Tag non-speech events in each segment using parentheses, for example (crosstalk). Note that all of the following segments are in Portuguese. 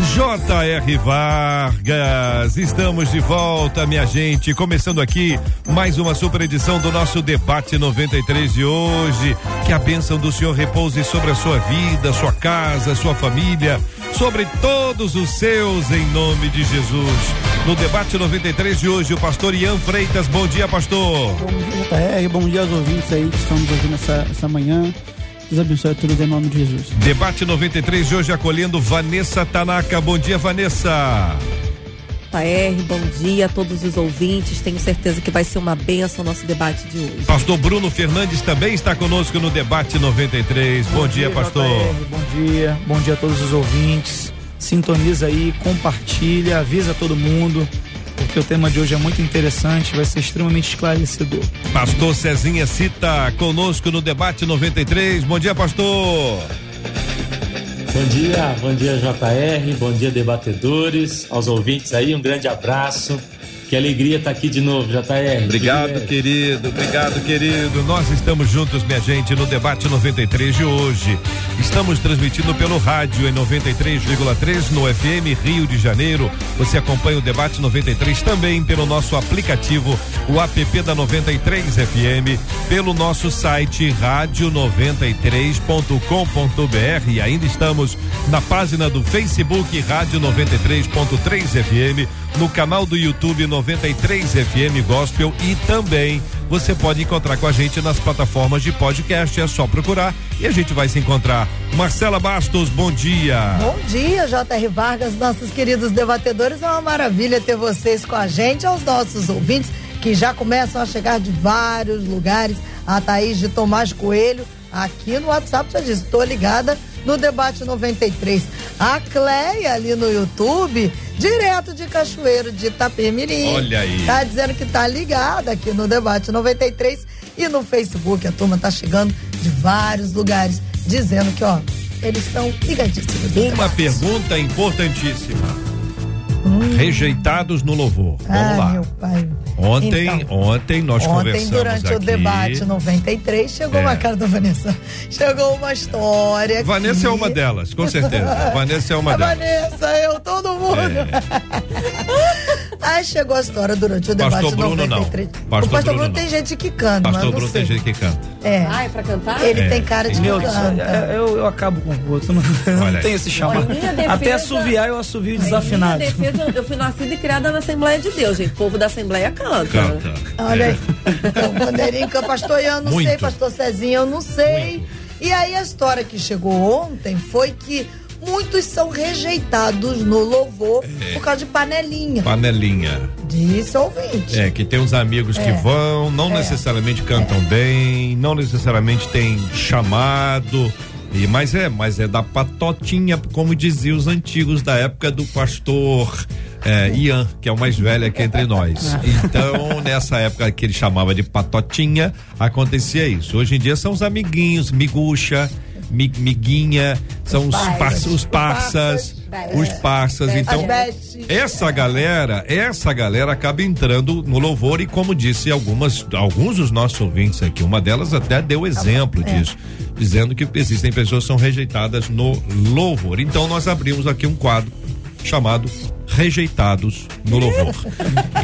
J.R. Vargas. Estamos de volta, minha gente. Começando aqui mais uma super edição do nosso debate 93 de hoje. Que a bênção do Senhor repouse sobre a sua vida, sua casa, sua família, sobre todos os seus, em nome de Jesus. No debate 93 de hoje, o pastor Ian Freitas. Bom dia, pastor. Bom dia, JR. Bom dia aos ouvintes aí que estamos ouvindo essa, essa manhã. Deus abençoe a todos em nome de Jesus. Debate 93 de hoje acolhendo Vanessa Tanaka. Bom dia, Vanessa. JR, bom dia a todos os ouvintes. Tenho certeza que vai ser uma benção o nosso debate de hoje. Pastor Bruno Fernandes também está conosco no debate 93. Bom, bom dia, dia, pastor. JR, bom dia. Bom dia a todos os ouvintes. Sintoniza aí, compartilha, avisa todo mundo porque o tema de hoje é muito interessante, vai ser extremamente esclarecedor. Pastor Cezinha Cita conosco no debate 93. Bom dia, pastor. Bom dia, bom dia JR, bom dia debatedores, aos ouvintes aí, um grande abraço. Que alegria estar tá aqui de novo, JR. Obrigado, querido. Obrigado, querido. Nós estamos juntos, minha gente, no debate 93 de hoje. Estamos transmitindo pelo rádio em 93,3 no FM Rio de Janeiro. Você acompanha o debate 93 também pelo nosso aplicativo, o app da 93 FM, pelo nosso site rádio93.com.br e ainda estamos na página do Facebook Rádio 93.3 FM, no canal do YouTube 93 FM Gospel e também você pode encontrar com a gente nas plataformas de podcast. É só procurar e a gente vai se encontrar. Marcela Bastos, bom dia. Bom dia, J.R. Vargas, nossos queridos debatedores. É uma maravilha ter vocês com a gente, aos nossos ouvintes que já começam a chegar de vários lugares. A Thaís de Tomás Coelho, aqui no WhatsApp, já disse, estou ligada no debate 93. A Cleia ali no YouTube, direto de Cachoeiro de Itapemirim. Olha aí. Tá dizendo que tá ligada aqui no debate 93 e no Facebook a turma tá chegando de vários lugares dizendo que, ó, eles estão ligadíssimos. Uma pergunta importantíssima. Hum. Rejeitados no louvor. Vamos ah, lá. Meu pai. Ontem, então, ontem nós ontem, conversamos durante aqui. o debate 93 chegou é. uma cara da Vanessa. Chegou uma história. Vanessa que... é uma delas, com certeza. (laughs) Vanessa é uma a delas. Vanessa, eu, todo mundo. É. (laughs) Aí chegou a história durante o debate pastor Bruno, 93. Não. Pastor o pastor Bruno, Bruno tem gente que canta. Pastor Bruno tem gente que canta. É. Ah, é pra cantar? Ele é. tem cara de Meu, canta. Eu, eu acabo com o outro. Não, não tem esse chamado. Até assoviar eu assovio desafinado. Defesa, eu fui nascida e criada na Assembleia de Deus, gente. O povo da Assembleia canta. Canta. Olha é. aí. Então, bandeirinha, pastor Ian, não Muito. sei, pastor Cezinha, eu não sei. Muito. E aí a história que chegou ontem foi que muitos são rejeitados no louvor é. por causa de panelinha. Panelinha. Disse ouvinte. É, que tem uns amigos é. que vão, não é. necessariamente cantam é. bem, não necessariamente tem chamado. E, mas é, mas é da patotinha, como diziam os antigos da época do pastor é, Ian, que é o mais velho aqui entre nós. (laughs) Então, nessa época que ele chamava de patotinha, acontecia isso. Hoje em dia são os amiguinhos, miguxa, miguinha, são os, parças, os parças, os parças. Então, essa galera, essa galera acaba entrando no louvor e como disse algumas, alguns dos nossos ouvintes aqui, uma delas até deu exemplo é. disso, dizendo que existem pessoas que são rejeitadas no louvor. Então, nós abrimos aqui um quadro chamado rejeitados no louvor. (laughs)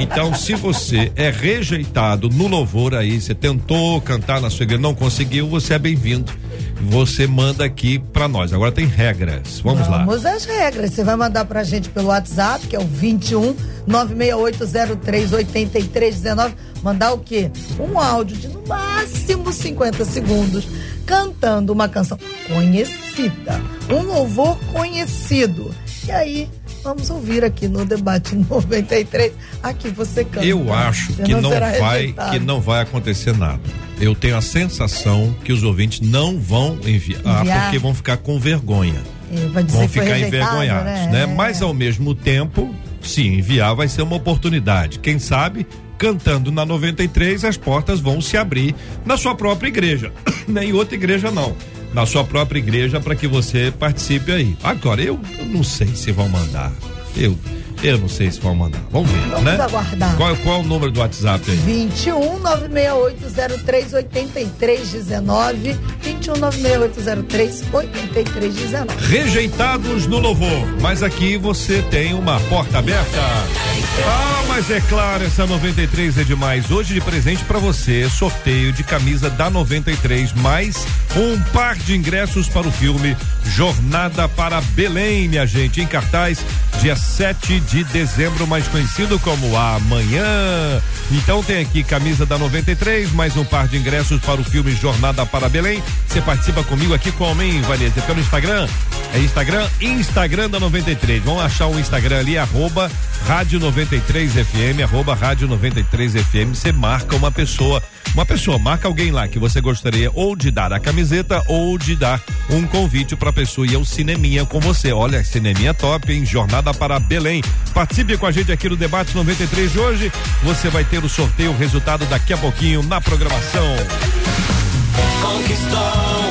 Então, se você é rejeitado no louvor aí, você tentou cantar na sua igreja, não conseguiu, você é bem-vindo. Você manda aqui para nós. Agora tem regras. Vamos, Vamos lá. Vamos às regras. Você vai mandar pra gente pelo WhatsApp, que é o 21 96803 8319. Mandar o quê? Um áudio de no máximo 50 segundos cantando uma canção conhecida, um louvor conhecido. E aí Vamos ouvir aqui no debate 93. Aqui você canta. Eu acho que não, não vai que não vai acontecer nada. Eu tenho a sensação que os ouvintes não vão enviar, enviar. porque vão ficar com vergonha. É, vão ficar envergonhados, né? né? Mas ao mesmo tempo, se enviar, vai ser uma oportunidade. Quem sabe, cantando na 93, as portas vão se abrir na sua própria igreja. (coughs) Nem outra igreja, não. Na sua própria igreja, para que você participe aí. Agora, eu, eu não sei se vão mandar. Eu eu não sei se vão mandar. Vamos ver, Vamos né? aguardar. Qual, qual é o número do WhatsApp aí? 21 96803 8319. 21 96803 8319. Rejeitados no louvor, mas aqui você tem uma porta aberta. Ah, mas é claro, essa 93 é demais. Hoje de presente para você, sorteio de camisa da 93 mais um par de ingressos para o filme Jornada para Belém, minha gente, em cartaz dia 7 de dezembro, mais conhecido como Amanhã. Então tem aqui camisa da 93, mais um par de ingressos para o filme Jornada para Belém. Você participa comigo aqui como, hein, Vanessa? Pelo Instagram? É Instagram? Instagram da 93. Vamos achar o Instagram ali, arroba Rádio 93 FM, arroba Rádio 93 FM. Você marca uma pessoa, uma pessoa, marca alguém lá que você gostaria ou de dar a camiseta ou de dar um convite pra pessoa e é o cineminha com você. Olha, cineminha top, hein? Jornada para Belém. Participe com a gente aqui no Debate 93 de hoje. Você vai ter o sorteio, o resultado daqui a pouquinho na programação. Conquistou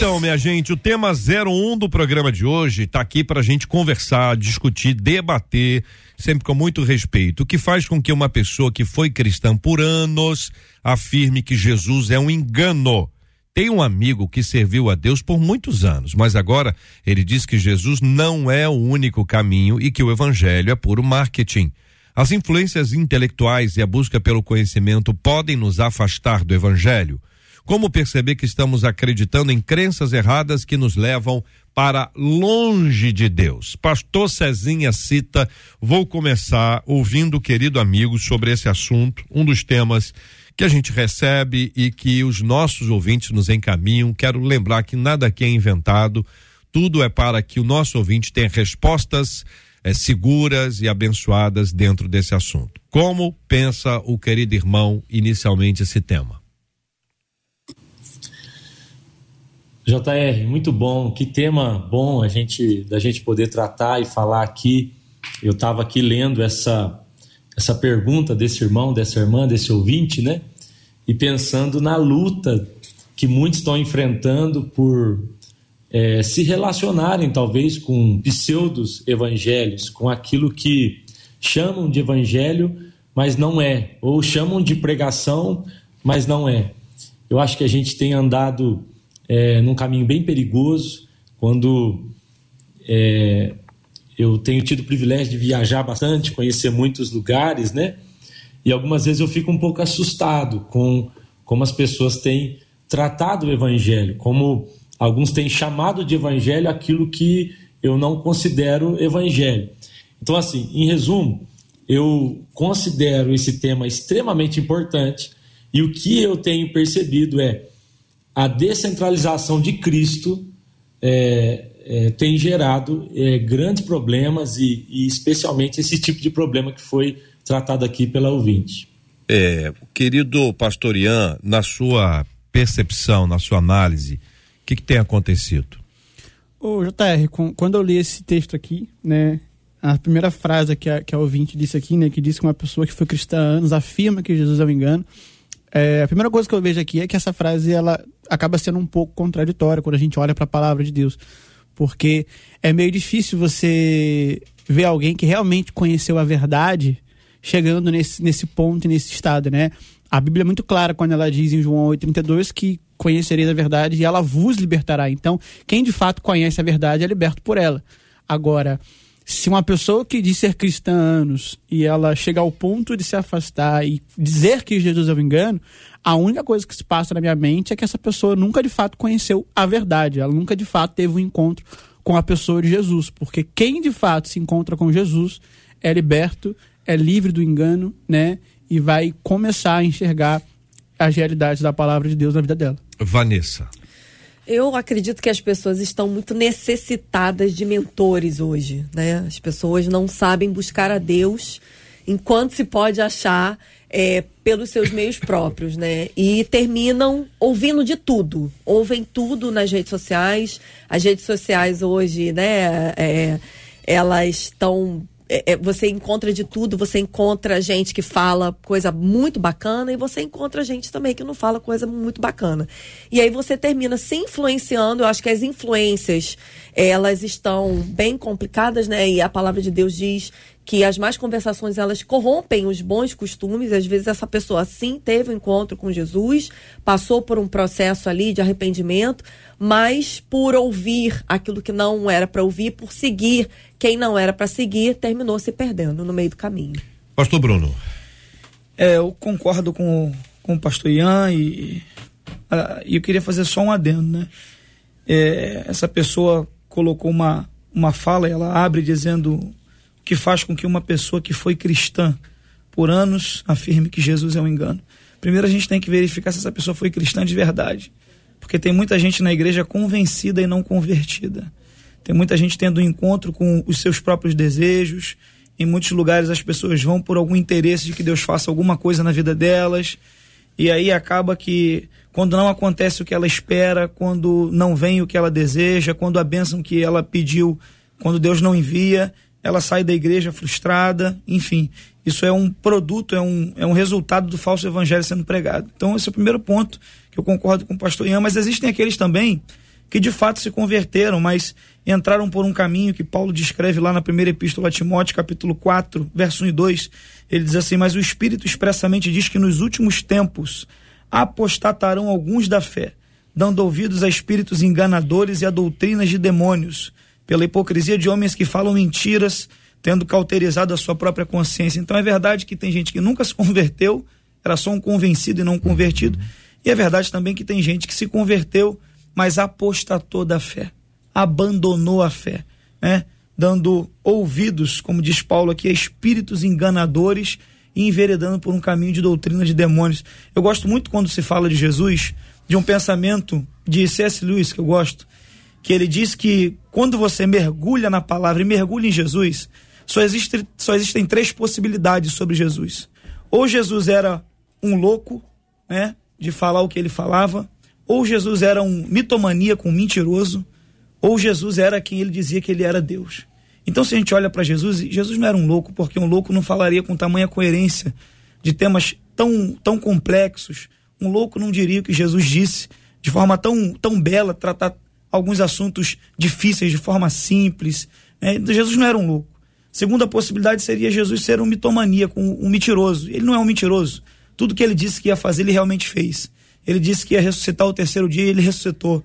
Então, minha gente, o tema 01 do programa de hoje está aqui para a gente conversar, discutir, debater, sempre com muito respeito. O que faz com que uma pessoa que foi cristã por anos afirme que Jesus é um engano. Tem um amigo que serviu a Deus por muitos anos, mas agora ele diz que Jesus não é o único caminho e que o evangelho é puro marketing. As influências intelectuais e a busca pelo conhecimento podem nos afastar do evangelho. Como perceber que estamos acreditando em crenças erradas que nos levam para longe de Deus? Pastor Cezinha cita, vou começar ouvindo o querido amigo sobre esse assunto, um dos temas que a gente recebe e que os nossos ouvintes nos encaminham. Quero lembrar que nada aqui é inventado, tudo é para que o nosso ouvinte tenha respostas eh, seguras e abençoadas dentro desse assunto. Como pensa o querido irmão inicialmente esse tema? JR, muito bom. Que tema bom a gente da gente poder tratar e falar aqui. Eu estava aqui lendo essa essa pergunta desse irmão, dessa irmã, desse ouvinte, né? E pensando na luta que muitos estão enfrentando por é, se relacionarem talvez com pseudos evangelhos, com aquilo que chamam de evangelho, mas não é, ou chamam de pregação, mas não é. Eu acho que a gente tem andado é, num caminho bem perigoso quando é, eu tenho tido o privilégio de viajar bastante, conhecer muitos lugares, né? E algumas vezes eu fico um pouco assustado com como as pessoas têm tratado o evangelho, como alguns têm chamado de evangelho aquilo que eu não considero evangelho. Então, assim, em resumo, eu considero esse tema extremamente importante e o que eu tenho percebido é a descentralização de Cristo é, é, tem gerado é, grandes problemas e, e, especialmente esse tipo de problema que foi tratado aqui pela ouvinte. É, querido pastor Ian, na sua percepção, na sua análise, o que, que tem acontecido? Ô, JR, quando eu li esse texto aqui, né, a primeira frase que a, que a ouvinte disse aqui, né, que diz que uma pessoa que foi cristã há anos afirma que Jesus é um engano, é, a primeira coisa que eu vejo aqui é que essa frase ela acaba sendo um pouco contraditória quando a gente olha para a palavra de Deus, porque é meio difícil você ver alguém que realmente conheceu a verdade chegando nesse, nesse ponto, nesse estado, né? A Bíblia é muito clara quando ela diz em João 8,32 que conhecereis a verdade e ela vos libertará. Então, quem de fato conhece a verdade é liberto por ela. Agora, se uma pessoa que diz ser cristã há anos e ela chega ao ponto de se afastar e dizer que Jesus é o engano, a única coisa que se passa na minha mente é que essa pessoa nunca de fato conheceu a verdade, ela nunca de fato teve um encontro com a pessoa de Jesus, porque quem de fato se encontra com Jesus é liberto, é livre do engano, né? E vai começar a enxergar as realidades da palavra de Deus na vida dela. Vanessa. Eu acredito que as pessoas estão muito necessitadas de mentores hoje, né? As pessoas não sabem buscar a Deus enquanto se pode achar é, pelos seus meios próprios, né? E terminam ouvindo de tudo. Ouvem tudo nas redes sociais. As redes sociais hoje, né? É, elas estão é, é, você encontra de tudo, você encontra gente que fala coisa muito bacana e você encontra gente também que não fala coisa muito bacana. E aí você termina se influenciando, eu acho que as influências, elas estão bem complicadas, né? E a palavra de Deus diz que as más conversações elas corrompem os bons costumes. Às vezes essa pessoa sim teve um encontro com Jesus, passou por um processo ali de arrependimento, mas por ouvir aquilo que não era para ouvir, por seguir quem não era para seguir, terminou se perdendo no meio do caminho. Pastor Bruno. É, eu concordo com, com o pastor Ian e, uh, eu queria fazer só um adendo, né? É, essa pessoa colocou uma, uma fala, ela abre dizendo que faz com que uma pessoa que foi cristã por anos afirme que Jesus é um engano. Primeiro a gente tem que verificar se essa pessoa foi cristã de verdade. Porque tem muita gente na igreja convencida e não convertida. Tem muita gente tendo um encontro com os seus próprios desejos. Em muitos lugares as pessoas vão por algum interesse de que Deus faça alguma coisa na vida delas. E aí acaba que quando não acontece o que ela espera, quando não vem o que ela deseja, quando a bênção que ela pediu, quando Deus não envia, ela sai da igreja frustrada, enfim. Isso é um produto, é um, é um resultado do falso evangelho sendo pregado. Então, esse é o primeiro ponto que eu concordo com o pastor Ian, mas existem aqueles também que de fato se converteram, mas entraram por um caminho que Paulo descreve lá na primeira epístola a Timóteo, capítulo 4, verso 1 e 2. Ele diz assim: Mas o Espírito expressamente diz que nos últimos tempos apostatarão alguns da fé, dando ouvidos a espíritos enganadores e a doutrinas de demônios pela hipocrisia de homens que falam mentiras, tendo cauterizado a sua própria consciência. Então é verdade que tem gente que nunca se (laughs) converteu, era só um convencido e não um convertido. E é verdade também que tem gente que se converteu, mas apostatou da fé, abandonou a fé, né? Dando ouvidos, como diz Paulo aqui, a espíritos enganadores e enveredando por um caminho de doutrina de demônios. Eu gosto muito quando se fala de Jesus, de um pensamento de C.S. Lewis, que eu gosto, que ele diz que quando você mergulha na palavra e mergulha em Jesus, só, existe, só existem três possibilidades sobre Jesus. Ou Jesus era um louco, né, de falar o que ele falava, ou Jesus era um mitomaníaco, um mentiroso, ou Jesus era quem ele dizia que ele era Deus. Então, se a gente olha para Jesus, Jesus não era um louco, porque um louco não falaria com tamanha coerência de temas tão, tão complexos. Um louco não diria o que Jesus disse de forma tão, tão bela, tratar alguns assuntos difíceis de forma simples. Né? Jesus não era um louco. Segunda possibilidade seria Jesus ser um mitomaníaco, um, um mentiroso. Ele não é um mentiroso. Tudo que ele disse que ia fazer, ele realmente fez. Ele disse que ia ressuscitar o terceiro dia e ele ressuscitou.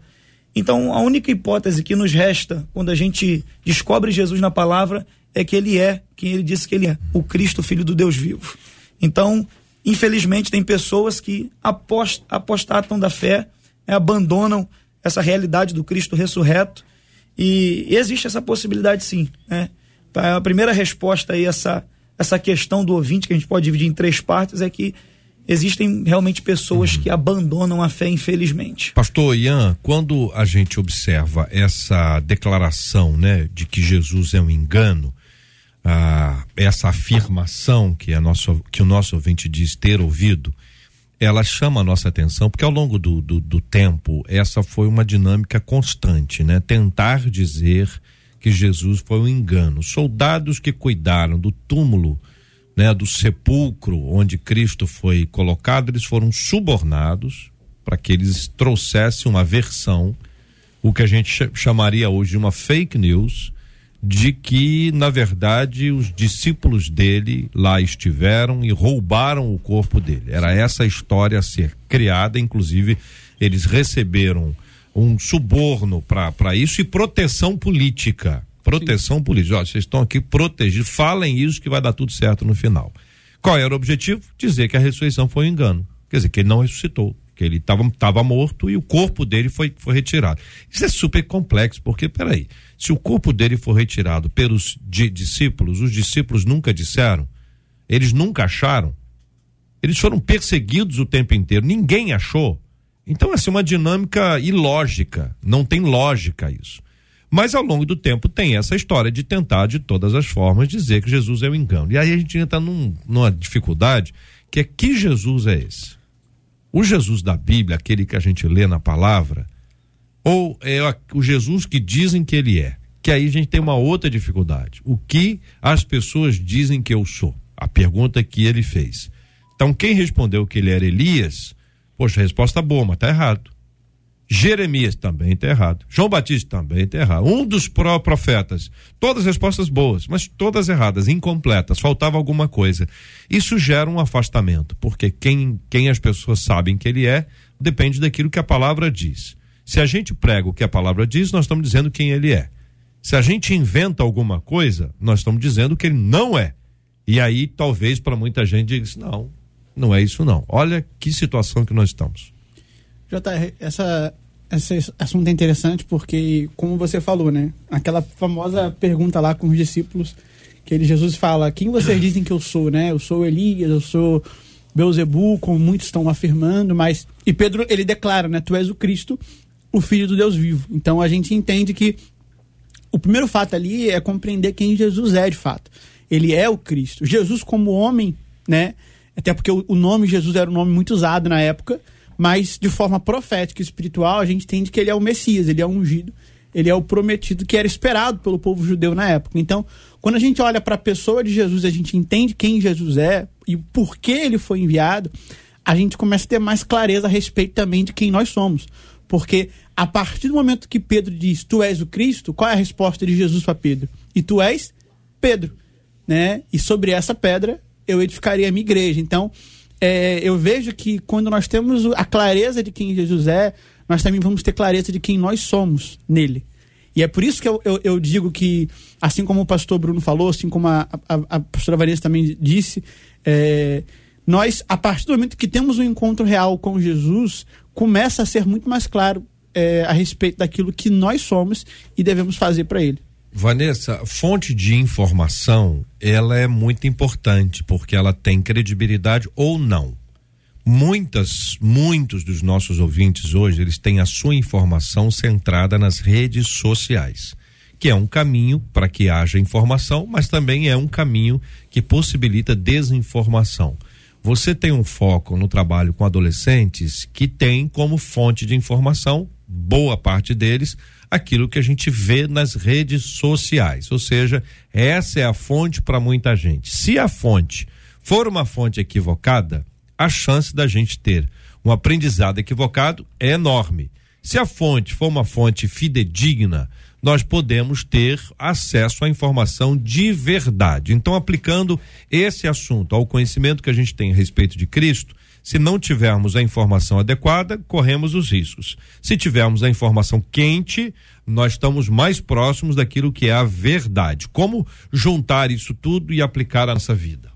Então, a única hipótese que nos resta quando a gente descobre Jesus na palavra é que ele é quem ele disse que ele é, o Cristo, filho do Deus vivo. Então, infelizmente, tem pessoas que apost, apostatam da fé, né, abandonam essa realidade do Cristo ressurreto. E, existe essa possibilidade sim. Né? A primeira resposta aí, essa, essa questão do ouvinte, que a gente pode dividir em três partes, é que existem realmente pessoas uhum. que abandonam a fé, infelizmente. Pastor Ian, quando a gente observa essa declaração, né, de que Jesus é um engano, ah, essa afirmação que, a nosso, que o nosso ouvinte diz ter ouvido, ela chama a nossa atenção, porque ao longo do, do, do, tempo, essa foi uma dinâmica constante, né? Tentar dizer que Jesus foi um engano. Soldados que cuidaram do túmulo, né, do sepulcro onde Cristo foi colocado, eles foram subornados para que eles trouxessem uma versão, o que a gente chamaria hoje de uma fake news, de que, na verdade, os discípulos dele lá estiveram e roubaram o corpo dele. Era essa a história a ser criada, inclusive, eles receberam um suborno para isso e proteção política. Proteção Sim. política. Olha, vocês estão aqui protegidos, falem isso que vai dar tudo certo no final. Qual era o objetivo? Dizer que a ressurreição foi um engano. Quer dizer, que ele não ressuscitou que ele estava morto e o corpo dele foi, foi retirado. Isso é super complexo, porque, peraí, se o corpo dele for retirado pelos di discípulos, os discípulos nunca disseram, eles nunca acharam, eles foram perseguidos o tempo inteiro, ninguém achou. Então, essa é uma dinâmica ilógica, não tem lógica isso. Mas ao longo do tempo tem essa história de tentar, de todas as formas, dizer que Jesus é o engano. E aí a gente entra num, numa dificuldade que que Jesus é esse? O Jesus da Bíblia, aquele que a gente lê na palavra, ou é o Jesus que dizem que ele é? Que aí a gente tem uma outra dificuldade. O que as pessoas dizem que eu sou? A pergunta que ele fez. Então, quem respondeu que ele era Elias, poxa, resposta boa, mas tá errado. Jeremias também está errado. João Batista também está errado. Um dos pró-profetas. Todas respostas boas, mas todas erradas, incompletas. Faltava alguma coisa. Isso gera um afastamento, porque quem, quem as pessoas sabem que ele é, depende daquilo que a palavra diz. Se a gente prega o que a palavra diz, nós estamos dizendo quem ele é. Se a gente inventa alguma coisa, nós estamos dizendo que ele não é. E aí, talvez, para muita gente, diga assim, não, não é isso não. Olha que situação que nós estamos. JR, essa, esse assunto é interessante porque, como você falou, né? Aquela famosa pergunta lá com os discípulos, que ele, Jesus fala, quem vocês dizem que eu sou, né? Eu sou Elias, eu sou Beuzebu, como muitos estão afirmando, mas... E Pedro, ele declara, né? Tu és o Cristo, o Filho do Deus vivo. Então, a gente entende que o primeiro fato ali é compreender quem Jesus é, de fato. Ele é o Cristo. Jesus como homem, né? Até porque o nome Jesus era um nome muito usado na época, mas de forma profética e espiritual, a gente entende que ele é o Messias, ele é o ungido, ele é o prometido que era esperado pelo povo judeu na época. Então, quando a gente olha para a pessoa de Jesus, a gente entende quem Jesus é e por que ele foi enviado, a gente começa a ter mais clareza a respeito também de quem nós somos. Porque a partir do momento que Pedro diz, tu és o Cristo, qual é a resposta de Jesus para Pedro? E tu és Pedro, né? E sobre essa pedra eu edificaria a minha igreja. Então, é, eu vejo que quando nós temos a clareza de quem Jesus é, nós também vamos ter clareza de quem nós somos nele. E é por isso que eu, eu, eu digo que, assim como o pastor Bruno falou, assim como a, a, a pastora Vanessa também disse, é, nós, a partir do momento que temos um encontro real com Jesus, começa a ser muito mais claro é, a respeito daquilo que nós somos e devemos fazer para ele. Vanessa, fonte de informação, ela é muito importante porque ela tem credibilidade ou não. Muitas, muitos dos nossos ouvintes hoje, eles têm a sua informação centrada nas redes sociais, que é um caminho para que haja informação, mas também é um caminho que possibilita desinformação. Você tem um foco no trabalho com adolescentes que tem como fonte de informação, boa parte deles, aquilo que a gente vê nas redes sociais. Ou seja, essa é a fonte para muita gente. Se a fonte for uma fonte equivocada, a chance da gente ter um aprendizado equivocado é enorme. Se a fonte for uma fonte fidedigna, nós podemos ter acesso à informação de verdade. Então, aplicando esse assunto ao conhecimento que a gente tem a respeito de Cristo, se não tivermos a informação adequada, corremos os riscos. Se tivermos a informação quente, nós estamos mais próximos daquilo que é a verdade. Como juntar isso tudo e aplicar à nossa vida?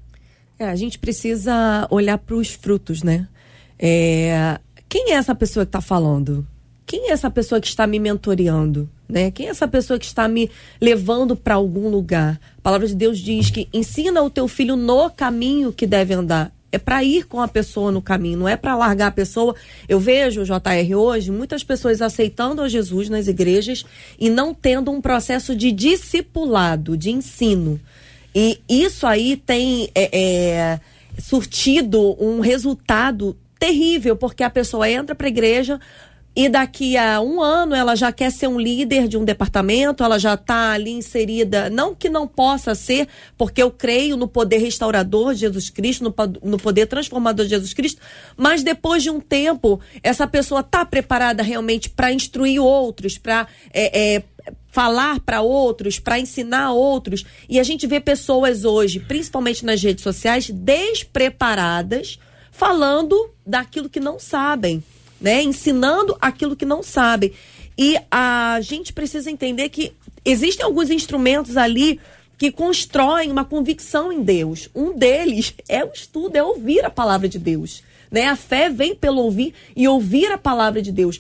É, a gente precisa olhar para os frutos, né? É, quem é essa pessoa que está falando? Quem é essa pessoa que está me mentoreando? Né? Quem é essa pessoa que está me levando para algum lugar? A palavra de Deus diz que ensina o teu filho no caminho que deve andar é para ir com a pessoa no caminho, não é para largar a pessoa. Eu vejo, JR, hoje, muitas pessoas aceitando a Jesus nas igrejas e não tendo um processo de discipulado, de ensino. E isso aí tem é, é, surtido um resultado terrível, porque a pessoa entra para a igreja, e daqui a um ano ela já quer ser um líder de um departamento, ela já está ali inserida. Não que não possa ser, porque eu creio no poder restaurador de Jesus Cristo, no, no poder transformador de Jesus Cristo, mas depois de um tempo, essa pessoa está preparada realmente para instruir outros, para. É, é, falar para outros, para ensinar outros. E a gente vê pessoas hoje, principalmente nas redes sociais, despreparadas, falando daquilo que não sabem né? Ensinando aquilo que não sabem. E a gente precisa entender que existem alguns instrumentos ali que constroem uma convicção em Deus. Um deles (laughs) é o estudo, é ouvir a palavra de Deus. Né? A fé vem pelo ouvir e ouvir a palavra de Deus.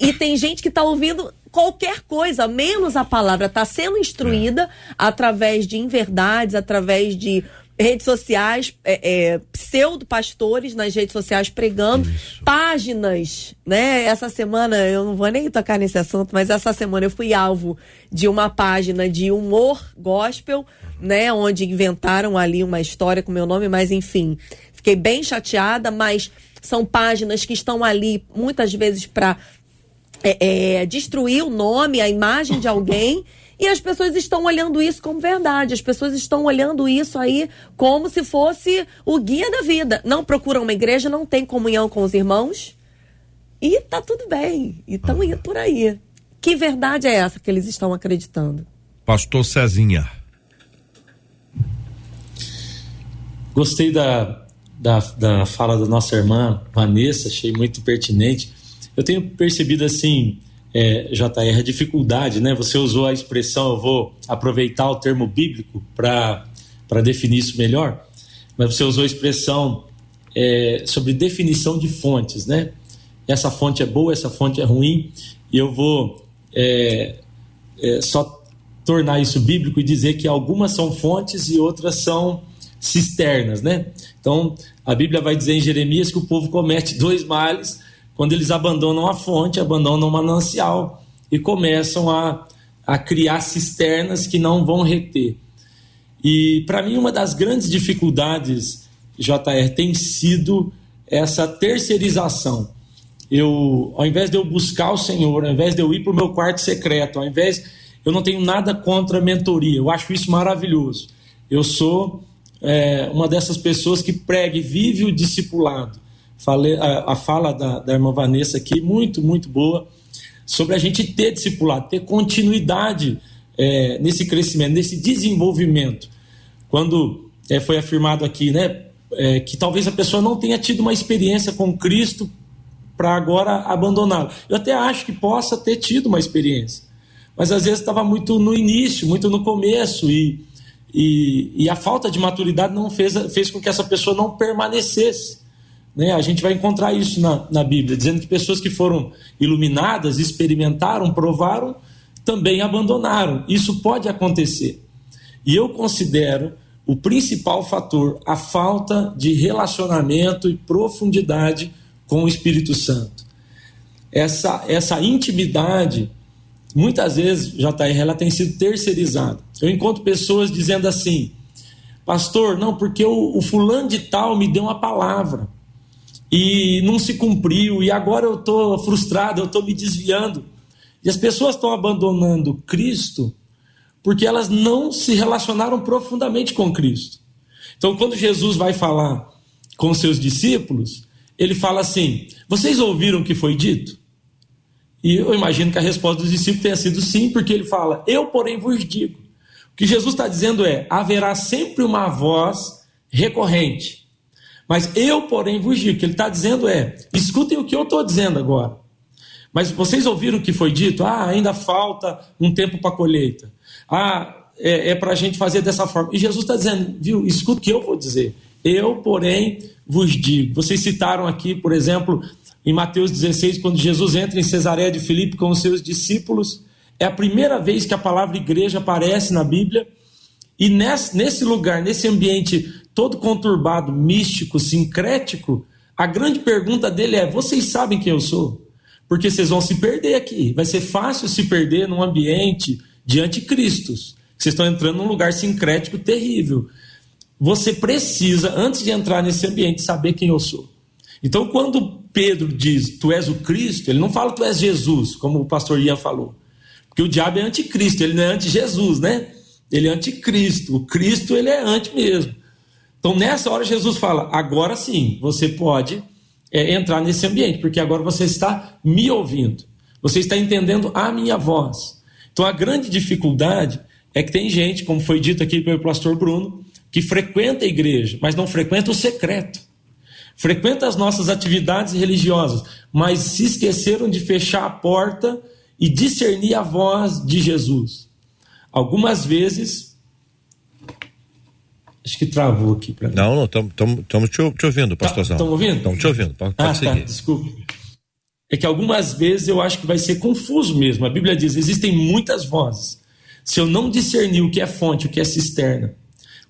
E tem gente que está ouvindo qualquer coisa, menos a palavra, está sendo instruída é. através de inverdades, através de redes sociais, é, é, pseudo-pastores nas redes sociais pregando, Isso. páginas, né? Essa semana, eu não vou nem tocar nesse assunto, mas essa semana eu fui alvo de uma página de humor gospel, né? Onde inventaram ali uma história com meu nome, mas enfim, Fiquei bem chateada, mas são páginas que estão ali muitas vezes para é, é, destruir o nome, a imagem de alguém. (laughs) E as pessoas estão olhando isso como verdade. As pessoas estão olhando isso aí como se fosse o guia da vida. Não procuram uma igreja, não tem comunhão com os irmãos. E tá tudo bem. E estão indo por aí. Que verdade é essa que eles estão acreditando? Pastor Cezinha. Gostei da, da, da fala da nossa irmã Vanessa, achei muito pertinente. Eu tenho percebido assim, é, JR, a dificuldade, né? Você usou a expressão, eu vou aproveitar o termo bíblico para definir isso melhor, mas você usou a expressão é, sobre definição de fontes, né? Essa fonte é boa, essa fonte é ruim, e eu vou é, é só tornar isso bíblico e dizer que algumas são fontes e outras são cisternas, né? Então, a Bíblia vai dizer em Jeremias que o povo comete dois males quando eles abandonam a fonte, abandonam o manancial e começam a, a criar cisternas que não vão reter. E para mim, uma das grandes dificuldades, JR, tem sido essa terceirização. Eu, ao invés de eu buscar o Senhor, ao invés de eu ir para o meu quarto secreto, ao invés. Eu não tenho nada contra a mentoria, eu acho isso maravilhoso. Eu sou é, uma dessas pessoas que prega e vive o discipulado. Falei, a, a fala da, da irmã Vanessa aqui, muito, muito boa, sobre a gente ter discipulado, ter continuidade é, nesse crescimento, nesse desenvolvimento. Quando é, foi afirmado aqui, né, é, que talvez a pessoa não tenha tido uma experiência com Cristo para agora abandoná-lo. Eu até acho que possa ter tido uma experiência, mas às vezes estava muito no início, muito no começo e e, e a falta de maturidade não fez, fez com que essa pessoa não permanecesse. Né? A gente vai encontrar isso na, na Bíblia, dizendo que pessoas que foram iluminadas, experimentaram, provaram, também abandonaram. Isso pode acontecer. E eu considero o principal fator a falta de relacionamento e profundidade com o Espírito Santo. Essa, essa intimidade muitas vezes, JR, ela tem sido terceirizada. Eu encontro pessoas dizendo assim, pastor, não, porque o, o fulano de tal me deu uma palavra e não se cumpriu, e agora eu estou frustrado, eu estou me desviando. E as pessoas estão abandonando Cristo porque elas não se relacionaram profundamente com Cristo. Então, quando Jesus vai falar com seus discípulos, ele fala assim: Vocês ouviram o que foi dito? E eu imagino que a resposta dos discípulos tenha sido sim, porque ele fala: Eu, porém, vos digo. O que Jesus está dizendo é: haverá sempre uma voz recorrente. Mas eu, porém, vos digo. O que ele está dizendo é: escutem o que eu estou dizendo agora. Mas vocês ouviram o que foi dito? Ah, ainda falta um tempo para a colheita. Ah, é, é para a gente fazer dessa forma. E Jesus está dizendo, viu, escuta o que eu vou dizer. Eu, porém, vos digo. Vocês citaram aqui, por exemplo, em Mateus 16, quando Jesus entra em Cesareia de Filipe com os seus discípulos. É a primeira vez que a palavra igreja aparece na Bíblia. E nesse, nesse lugar, nesse ambiente todo conturbado, místico, sincrético, a grande pergunta dele é: vocês sabem quem eu sou? Porque vocês vão se perder aqui. Vai ser fácil se perder num ambiente de anticristos. Vocês estão entrando num lugar sincrético terrível. Você precisa, antes de entrar nesse ambiente, saber quem eu sou. Então, quando Pedro diz tu és o Cristo, ele não fala tu és Jesus, como o pastor Ian falou. Porque o diabo é anticristo, ele não é anti-Jesus, né? Ele é anticristo. O Cristo, ele é anti mesmo. Então, nessa hora, Jesus fala: agora sim, você pode é, entrar nesse ambiente, porque agora você está me ouvindo, você está entendendo a minha voz. Então, a grande dificuldade é que tem gente, como foi dito aqui pelo pastor Bruno, que frequenta a igreja, mas não frequenta o secreto frequenta as nossas atividades religiosas, mas se esqueceram de fechar a porta e discernir a voz de Jesus. Algumas vezes. Acho que travou aqui para mim. Não, não, estamos te, te, ouvindo, pastorzão. Estão tá, ouvindo? Estamos te ouvindo, pode, ah, seguir. Tá, desculpe. É que algumas vezes eu acho que vai ser confuso mesmo. A Bíblia diz: existem muitas vozes. Se eu não discernir o que é fonte, o que é cisterna,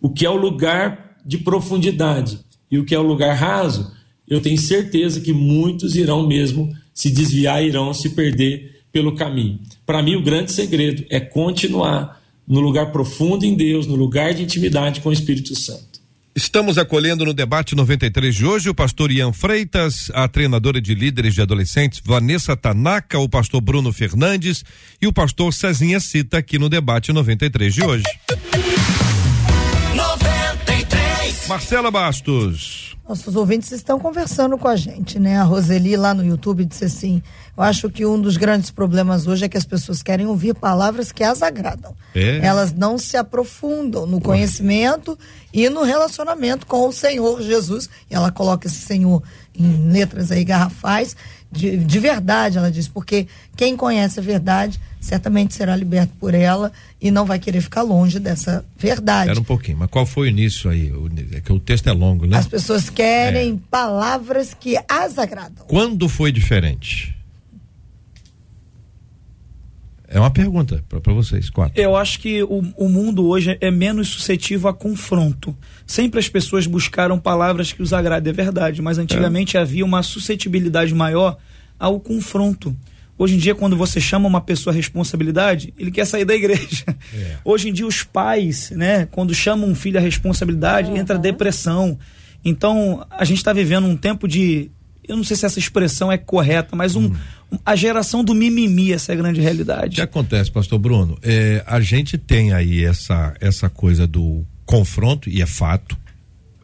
o que é o lugar de profundidade, e o que é o lugar raso, eu tenho certeza que muitos irão mesmo se desviar, irão se perder pelo caminho. Para mim, o grande segredo é continuar no lugar profundo em Deus, no lugar de intimidade com o Espírito Santo. Estamos acolhendo no debate 93 de hoje o pastor Ian Freitas, a treinadora de líderes de adolescentes Vanessa Tanaka, o pastor Bruno Fernandes e o pastor Cezinha Cita aqui no debate 93 de hoje. 93. Marcela Bastos. Nossos ouvintes estão conversando com a gente, né? A Roseli lá no YouTube disse assim: Eu acho que um dos grandes problemas hoje é que as pessoas querem ouvir palavras que as agradam. É. Elas não se aprofundam no conhecimento e no relacionamento com o Senhor Jesus. E ela coloca esse Senhor em letras aí garrafais. De, de verdade, ela diz, porque quem conhece a verdade certamente será liberto por ela e não vai querer ficar longe dessa verdade. Era um pouquinho, mas qual foi o início aí? O- É que o texto é longo, né? As pessoas querem É. palavras que as agradam. Quando foi diferente? É uma pergunta para vocês, quatro. Eu acho que o, o mundo hoje é menos suscetível a confronto. Sempre as pessoas buscaram palavras que os agradem, é verdade, mas antigamente havia uma suscetibilidade maior ao confronto. Hoje em dia, quando você chama uma pessoa à responsabilidade, ele quer sair da igreja. Hoje em dia, os pais, né, quando chamam um filho à responsabilidade, entra depressão. Então, a gente está vivendo um tempo de. Eu não sei se essa expressão é correta, mas um, um- a geração do mimimi, essa é a grande O realidade. que acontece, pastor Bruno? É, a gente tem aí essa, essa coisa do confronto, e é fato.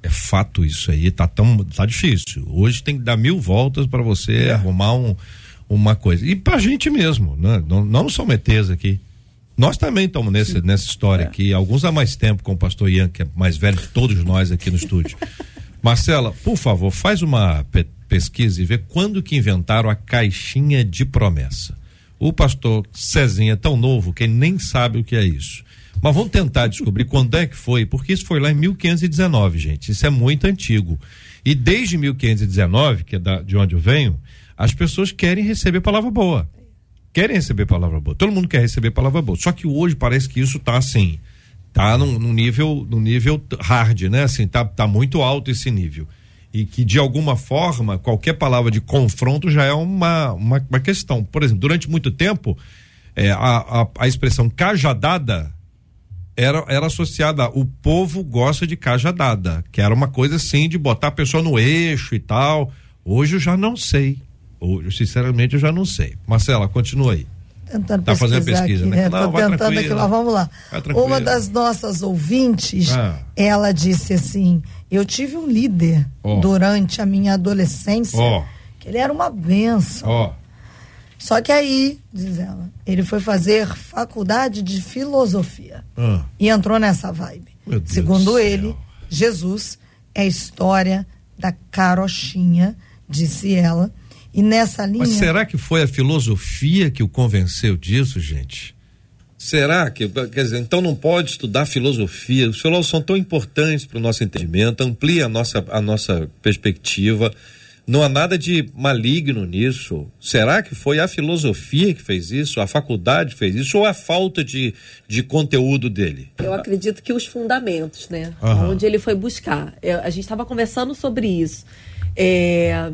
É fato isso aí, tá tão tá difícil. Hoje tem que dar mil voltas para você arrumar um, uma coisa. E pra gente mesmo, né? Não, não ETs aqui. Nós também estamos nesse, nessa história aqui. Alguns há mais tempo com o pastor Ian, que é mais velho que todos nós aqui no estúdio. (laughs) Marcela, por favor, faz uma pesquisa e vê quando que inventaram a caixinha de promessa. O pastor Cezinha é tão novo que nem sabe o que é isso. Mas vamos tentar descobrir quando é que foi, porque isso foi lá em 1519, gente. Isso é muito antigo. E desde 1519, que é da- de onde eu venho, as pessoas querem receber palavra boa. Querem receber palavra boa. Todo mundo quer receber palavra boa. Só que hoje parece que isso tá assim, tá num, num nível, num nível hard, né? Assim, tá, tá muito alto esse nível. E que de alguma forma, qualquer palavra de confronto já é uma, uma, uma questão. Por exemplo, durante muito tempo, é, a, a, a expressão cajadada era, era associada o povo gosta de cajadada, que era uma coisa assim de botar a pessoa no eixo e tal. Hoje eu já não sei. Hoje, sinceramente, eu já não sei. Marcela, continua aí. Tentando Tá fazendo pesquisar pesquisa, aqui, né? né? Não, Tô vai tentando aqui lá, vamos lá. Tranquila. Uma das nossas ouvintes, Ah. ela disse assim: Eu tive um líder Ó. durante a minha adolescência, Ó. que ele era uma benção. Ó, Só que aí, diz ela, ele foi fazer faculdade de filosofia ah, e entrou nessa vibe. Segundo ele, Jesus é a história da carochinha, disse ela. E nessa linha. mas será que foi a filosofia que o convenceu disso, gente? Será que, quer dizer, então não pode estudar filosofia? Os filósofos são tão importantes para o nosso entendimento, amplia a nossa, a nossa perspectiva. Não há nada de maligno nisso. Será que foi a filosofia que fez isso? A faculdade fez isso? Ou a falta de, de conteúdo dele? Eu acredito que os fundamentos, né? Aham. Onde ele foi buscar. Eu- a gente estava conversando sobre isso. É,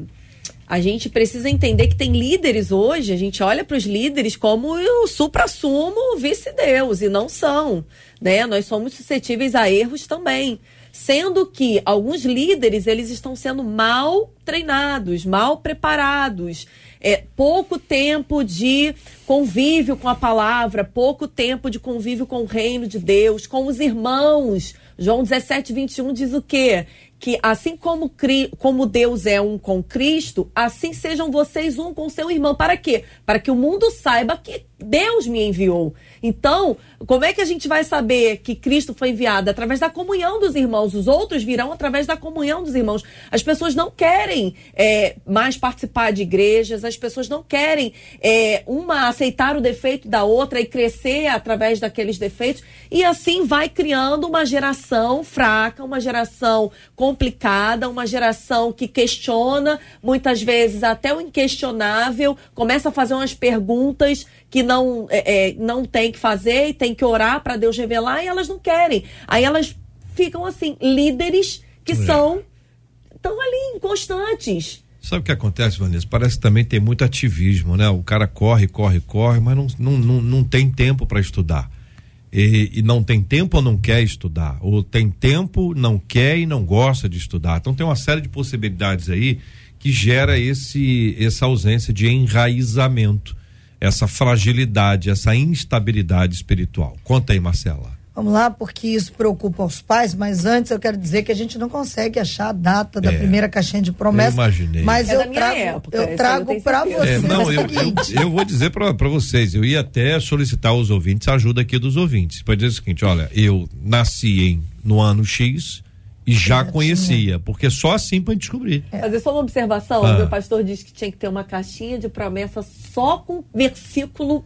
a gente precisa entender que tem líderes hoje, a gente olha para os líderes como o supra-sumo vice-deus, e não são. Né? Nós somos suscetíveis a erros também. Sendo que alguns líderes eles estão sendo mal treinados, mal preparados, é, pouco tempo de convívio com a palavra, pouco tempo de convívio com o reino de Deus, com os irmãos. João 17, 21 diz o quê? Que assim como, como Deus é um com Cristo, assim sejam vocês um com seu irmão. Para quê? Para que o mundo saiba que Deus me enviou. Então, como é que a gente vai saber que Cristo foi enviado? Através da comunhão dos irmãos. Os outros virão através da comunhão dos irmãos. As pessoas não querem é, mais participar de igrejas, as pessoas não querem é, uma aceitar o defeito da outra e crescer através daqueles defeitos. E assim vai criando uma geração fraca, uma geração complicada, uma geração que questiona, muitas vezes até o inquestionável, começa a fazer umas perguntas que não, é, é, não tem que fazer e tem que orar para Deus revelar e elas não querem. Aí elas ficam assim, líderes que são estão ali inconstantes. Sabe o que acontece, Vanessa? Parece que também tem muito ativismo, né? O cara corre, corre, corre, mas não, não, não, não tem tempo para estudar. e, e, não tem tempo ou não quer estudar, ou tem tempo, não quer e não gosta de estudar. Então tem uma série de possibilidades aí que gera esse essa ausência de enraizamento, essa fragilidade, essa instabilidade espiritual. Conta aí, Marcela. Vamos lá, porque isso preocupa os pais, mas antes eu quero dizer que a gente não consegue achar a data da é, primeira caixinha de promessa. Eu imaginei. Mas é eu, trago, época, eu trago para você. É, não, eu, eu, eu, vou dizer para vocês, eu ia até solicitar aos ouvintes a ajuda aqui dos ouvintes. Pode dizer o seguinte: olha, eu nasci em, no ano X, e já conhecia, porque só assim para descobrir. É. Fazer só uma observação, ah. o meu pastor disse que tinha que ter uma caixinha de promessa só com versículo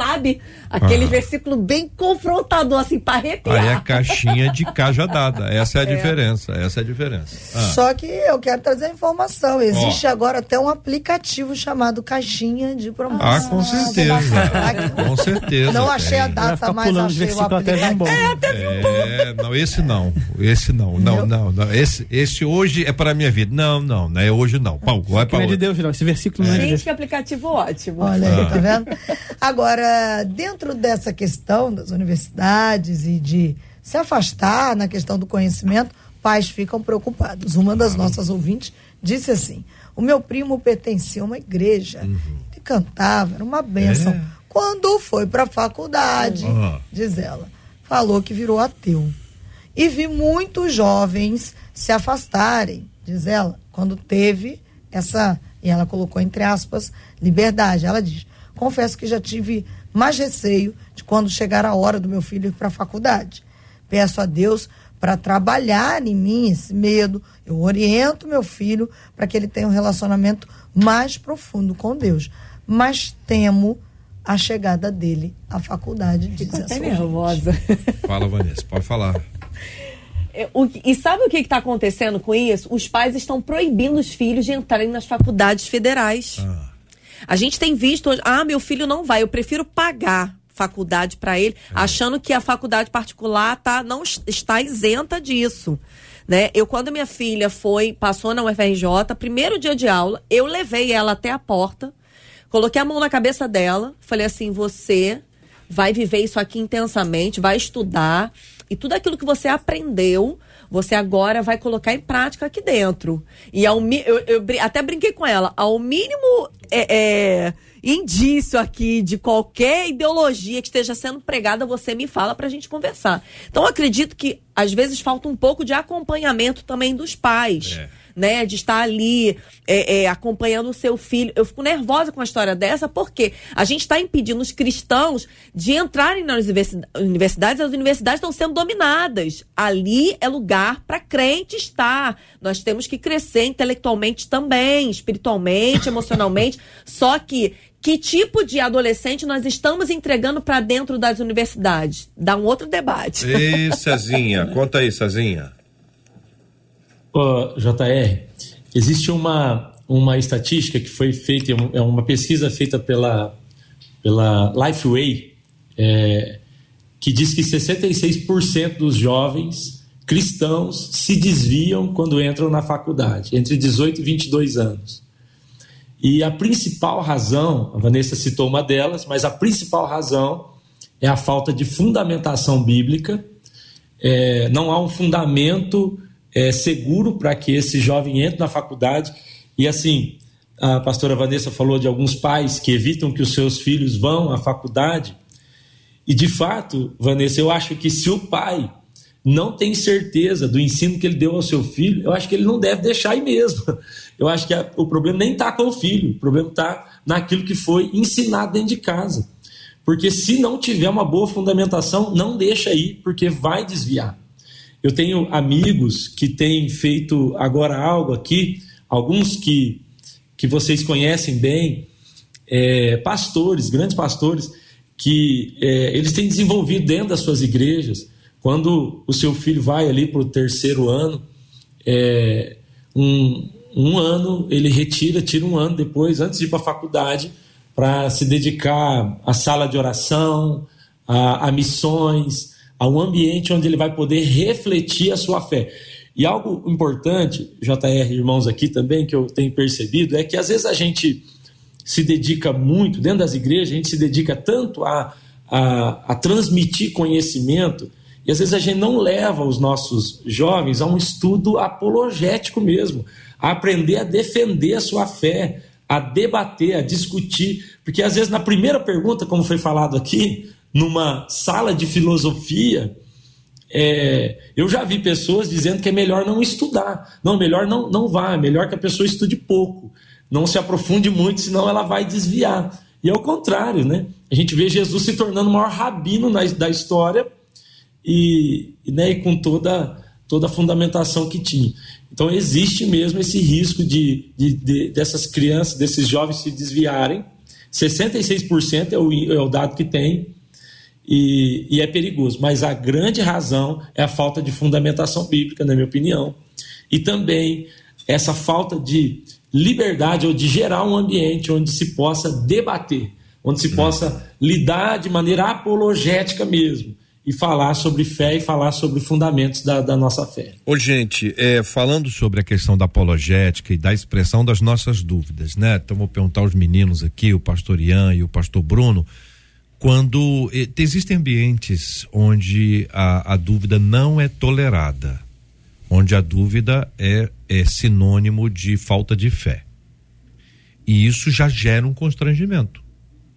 sabe? Aquele ah. versículo bem confrontador, assim, para arrepiar. Aí é caixinha de cajadada. Essa é a (laughs) é. diferença. Essa é a diferença. Ah. Só que eu quero trazer a informação. Existe oh. agora até um aplicativo chamado Caixinha de Promoção. Ah, com certeza. com certeza. Não achei a data, mas achei o aplicativo. É, até é, não, esse não. Esse não. Não, não, não. Esse, esse hoje é para minha vida. Não, não, não é hoje não. Paulo, vai para é de Deus, não. Esse versículo não é. Gente, que aplicativo ótimo. Olha aí, tá vendo? Agora, dentro dessa questão das universidades e de se afastar na questão do conhecimento, pais ficam preocupados. Uma das nossas ouvintes disse assim: o meu primo pertencia a uma igreja, uhum. ele cantava, era uma benção. É. Quando foi para a faculdade, uhum. diz ela, falou que virou ateu. E vi muitos jovens se afastarem, diz ela, quando teve essa, e ela colocou entre aspas, liberdade. Ela diz: confesso que já tive mais receio de quando chegar a hora do meu filho ir para a faculdade. Peço a Deus para trabalhar em mim esse medo. Eu oriento meu filho para que ele tenha um relacionamento mais profundo com Deus. Mas temo a chegada dele à faculdade. Diz até nervosa. Fala, Vanessa, pode falar. É, e sabe o que está acontecendo com isso? Os pais estão proibindo os filhos de entrarem nas faculdades federais. Ah. A gente tem visto hoje, ah, meu filho não vai, eu prefiro pagar faculdade para ele, é. achando que a faculdade particular tá, não está isenta disso. Né? Eu, quando minha filha foi, passou na UFRJ, primeiro dia de aula, eu levei ela até a porta, coloquei a mão na cabeça dela, falei assim: você vai viver isso aqui intensamente, vai estudar, e tudo aquilo que você aprendeu, você agora vai colocar em prática aqui dentro. E ao, eu, eu até brinquei com ela, ao mínimo é, é, indício aqui de qualquer ideologia que esteja sendo pregada, você me fala para a gente conversar. Então, acredito que às vezes falta um pouco de acompanhamento também dos pais. É né? De estar ali é, é, acompanhando o seu filho. Eu fico nervosa com a história dessa, porque a gente está impedindo os cristãos de entrarem nas universidades, as universidades estão sendo dominadas. Ali é lugar para crente estar. Nós temos que crescer intelectualmente também, espiritualmente, emocionalmente. (laughs) Só que que tipo de adolescente nós estamos entregando para dentro das universidades? Dá um outro debate. Ei, Cezinha, conta aí, Cezinha. Uh, JR, existe uma, uma estatística que foi feita, é uma pesquisa feita pela, pela Lifeway, é, que diz que 66% dos jovens cristãos se desviam quando entram na faculdade, entre 18 e 22 anos. E a principal razão, a Vanessa citou uma delas, mas a principal razão é a falta de fundamentação bíblica. É, não há um fundamento é, seguro para que esse jovem entre na faculdade. E assim, a pastora Vanessa falou de alguns pais que evitam que os seus filhos vão à faculdade. E de fato, Vanessa, eu acho que se o pai não tem certeza do ensino que ele deu ao seu filho, eu acho que ele não deve deixar aí mesmo. (laughs) Eu acho que a, o problema nem está com o filho, o problema está naquilo que foi ensinado dentro de casa. Porque se não tiver uma boa fundamentação, não deixa aí, porque vai desviar. Eu tenho amigos que têm feito agora algo aqui, alguns que, que vocês conhecem bem, é, pastores, grandes pastores, que é, eles têm desenvolvido dentro das suas igrejas. Quando o seu filho vai ali para o terceiro ano, é, um, um ano ele retira, tira um ano depois, antes de ir para a faculdade, para se dedicar à sala de oração, a, a missões, a um ambiente onde ele vai poder refletir a sua fé. E algo importante, JR, irmãos, aqui também, que eu tenho percebido, é que às vezes a gente se dedica muito, dentro das igrejas, a gente se dedica tanto a, a, a transmitir conhecimento e às vezes a gente não leva os nossos jovens a um estudo apologético mesmo, a aprender a defender a sua fé, a debater, a discutir, porque às vezes na primeira pergunta, como foi falado aqui, numa sala de filosofia, é, eu já vi pessoas dizendo que é melhor não estudar. Não, melhor não, não vá, é melhor que a pessoa estude pouco. Não se aprofunde muito, senão ela vai desviar. E é o contrário, né? A gente vê Jesus se tornando o maior rabino na, da história e, né, e com toda, toda a fundamentação que tinha. Então existe mesmo esse risco de, de, de dessas crianças, desses jovens se desviarem. 66% é o, é o dado que tem e, e é perigoso. Mas a grande razão é a falta de fundamentação bíblica, na minha opinião, e também essa falta de liberdade ou de gerar um ambiente onde se possa debater, onde se hum. possa lidar de maneira apologética mesmo e falar sobre fé e falar sobre fundamentos da, da nossa fé. Ô, gente, é, falando sobre a questão da apologética e da expressão das nossas dúvidas, né? Então vou perguntar aos meninos aqui, o pastor Ian e o pastor Bruno, quando eh, existem ambientes onde a, a, dúvida não é tolerada, onde a dúvida é, é sinônimo de falta de fé. E isso já gera um constrangimento.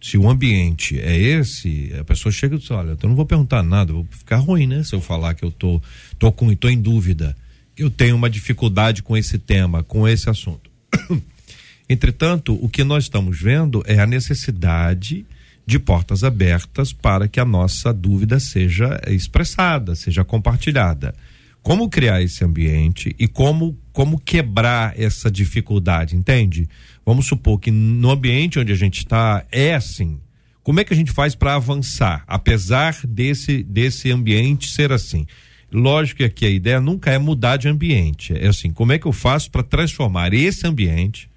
Se o ambiente é esse, a pessoa chega e diz, olha, eu não vou perguntar nada, vou ficar ruim, né? Se eu falar que eu tô, tô, com, tô em dúvida, que eu tenho uma dificuldade com esse tema, com esse assunto. (coughs) Entretanto, o que nós estamos vendo é a necessidade de portas abertas para que a nossa dúvida seja expressada, seja compartilhada. Como criar esse ambiente e como como quebrar essa dificuldade, entende? Vamos supor que no ambiente onde a gente está é assim. Como é que a gente faz para avançar, apesar desse desse ambiente ser assim? Lógico que aqui a ideia nunca é mudar de ambiente. É assim, como é que eu faço para transformar esse ambiente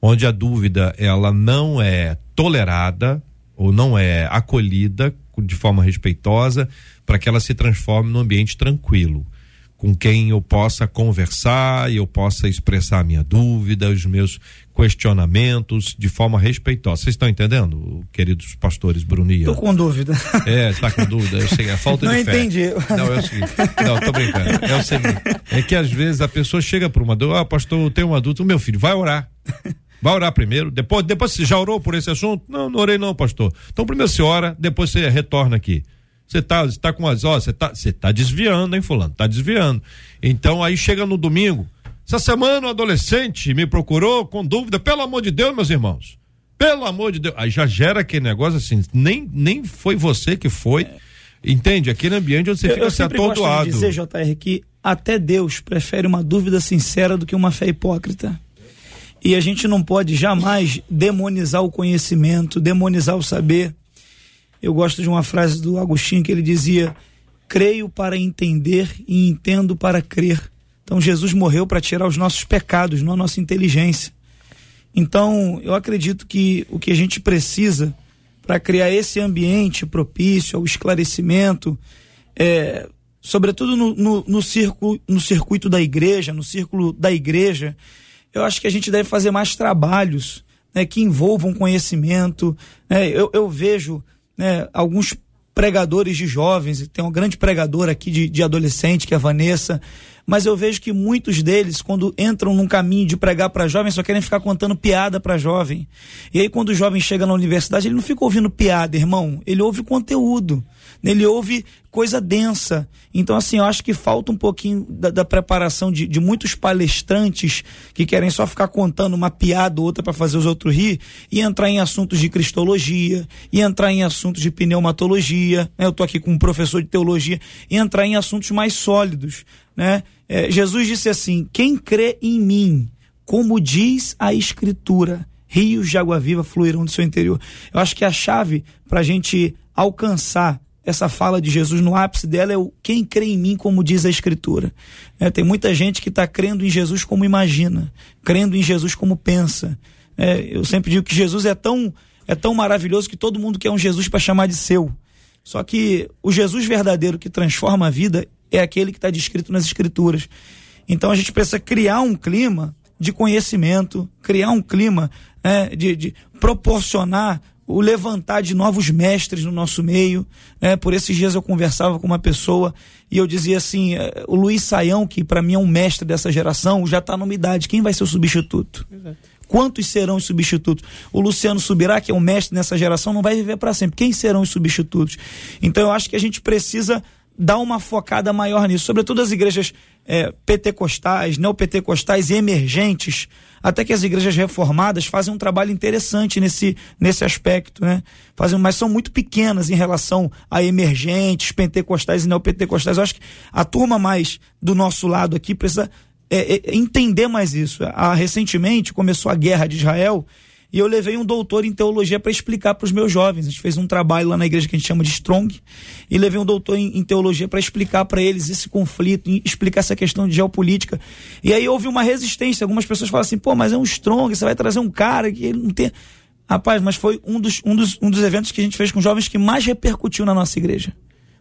onde a dúvida ela não é tolerada, ou não é acolhida de forma respeitosa para que ela se transforme num ambiente tranquilo, com quem eu possa conversar e eu possa expressar a minha dúvida, os meus questionamentos de forma respeitosa. Vocês estão entendendo, queridos pastores Brunia? Estou com dúvida. É, está com dúvida. Eu sei, é falta não de fé. Não entendi. Não, é o seguinte. Não, tô brincando. É o seguinte. É que às vezes a pessoa chega para uma dúvida, ah, pastor, eu tenho uma dúvida, meu filho, vai orar. Vai orar primeiro, depois, depois você já orou por esse assunto? Não, não orei não, pastor. Então primeiro você ora, depois você retorna aqui. Você tá, você tá com as, ó, você tá, você tá desviando, hein, fulano? Tá desviando. Então aí chega no domingo, essa semana um adolescente me procurou com dúvida, pelo amor de Deus, meus irmãos. Pelo amor de Deus. Aí já gera aquele negócio assim, nem, nem foi você que foi. É. Entende? Aquele ambiente onde você eu, fica eu se atordoado. Eu dizer, JR, que até Deus prefere uma dúvida sincera do que uma fé hipócrita. E a gente não pode jamais demonizar o conhecimento, demonizar o saber. Eu gosto de uma frase do Agostinho que ele dizia: creio para entender e entendo para crer. Então Jesus morreu para tirar os nossos pecados, não a nossa inteligência. Então eu acredito que o que a gente precisa para criar esse ambiente propício ao esclarecimento, é, sobretudo no, no, no, círculo, no circuito da igreja, no círculo da igreja, eu acho que a gente deve fazer mais trabalhos né, que envolvam conhecimento. Né? Eu, eu vejo né, alguns pregadores de jovens, tem uma grande pregadora aqui de, de adolescente, que é a Vanessa, mas eu vejo que muitos deles, quando entram num caminho de pregar para jovem, só querem ficar contando piada para jovem. E aí, quando o jovem chega na universidade, ele não fica ouvindo piada, irmão, ele ouve conteúdo ele ouve coisa densa. Então, assim, eu acho que falta um pouquinho da, da preparação de, de, muitos palestrantes que querem só ficar contando uma piada ou outra para fazer os outros rir e entrar em assuntos de cristologia, e entrar em assuntos de pneumatologia. Né? Eu estou aqui com um professor de teologia, e entrar em assuntos mais sólidos. Né? É, Jesus disse assim: quem crê em mim, como diz a Escritura, rios de água viva fluirão do seu interior. Eu acho que a chave para a gente alcançar essa fala de Jesus no ápice dela é o quem crê em mim, como diz a Escritura. É, tem muita gente que está crendo em Jesus como imagina, crendo em Jesus como pensa. É, eu sempre digo que Jesus é tão, é tão maravilhoso que todo mundo quer um Jesus para chamar de seu. Só que o Jesus verdadeiro que transforma a vida é aquele que está descrito nas Escrituras. Então a gente precisa criar um clima de conhecimento, criar um clima né, de, de proporcionar o levantar de novos mestres no nosso meio. Né? Por esses dias eu conversava com uma pessoa e eu dizia assim: eh, o Luiz Saião, que para mim é um mestre dessa geração, já está numa idade, quem vai ser o substituto? Exato. Quantos serão os substitutos? O Luciano Subirá, que é um mestre nessa geração, não vai viver para sempre. Quem serão os substitutos? Então eu acho que a gente precisa dar uma focada maior nisso, sobretudo as igrejas é, pentecostais, neopentecostais e emergentes, até que as igrejas reformadas fazem um trabalho interessante nesse, nesse aspecto, né? Fazem, mas são muito pequenas em relação a emergentes, pentecostais e neopentecostais. Eu acho que a turma mais do nosso lado aqui precisa é, é, entender mais isso. Recentemente começou a guerra de Israel e eu levei um doutor em teologia para explicar para os meus jovens. A gente fez um trabalho lá na igreja que a gente chama de Strong e levei um doutor em, em teologia para explicar para eles esse conflito, explicar essa questão de geopolítica. E aí houve uma resistência. Algumas pessoas falam assim: pô, mas é um Strong, você vai trazer um cara que ele não tem. Rapaz, mas foi um dos, um, dos, um dos eventos que a gente fez com jovens que mais repercutiu na nossa igreja.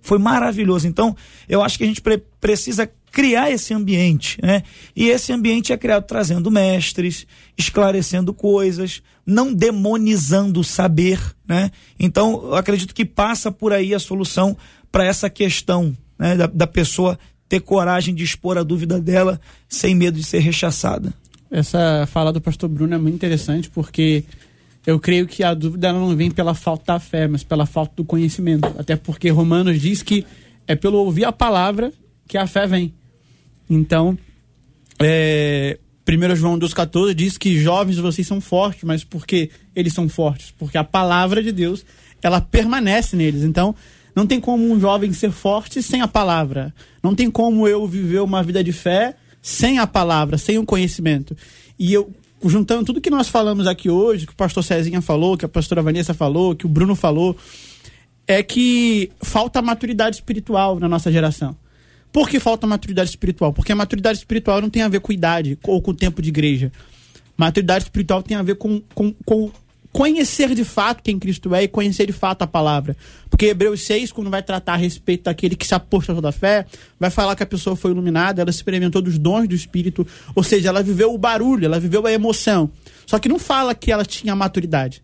Foi maravilhoso. Então, eu acho que a gente pre precisa criar esse ambiente, né? E esse ambiente é criado trazendo mestres, esclarecendo coisas, não demonizando o saber, né? Então, eu acredito que passa por aí a solução para essa questão, né? Da, da pessoa ter coragem de expor a dúvida dela sem medo de ser rechaçada. Essa fala do pastor Bruno é muito interessante porque eu creio que a dúvida não vem pela falta da fé, mas pela falta do conhecimento. Até porque Romanos diz que é pelo ouvir a palavra que a fé vem. Então, é, 1 João 2,14 diz que jovens vocês são fortes, mas por que eles são fortes? Porque a palavra de Deus, ela permanece neles. Então, não tem como um jovem ser forte sem a palavra. Não tem como eu viver uma vida de fé sem a palavra, sem o conhecimento. E eu, juntando tudo que nós falamos aqui hoje, que o pastor Cezinha falou, que a pastora Vanessa falou, que o Bruno falou, é que falta maturidade espiritual na nossa geração. Por que falta maturidade espiritual? Porque a maturidade espiritual não tem a ver com idade ou com o tempo de igreja. Maturidade espiritual tem a ver com, com, com conhecer de fato quem Cristo é e conhecer de fato a palavra. Porque Hebreus 6, quando vai tratar a respeito daquele que se apostou da fé, vai falar que a pessoa foi iluminada, ela experimentou dos dons do Espírito, ou seja, ela viveu o barulho, ela viveu a emoção. Só que não fala que ela tinha maturidade.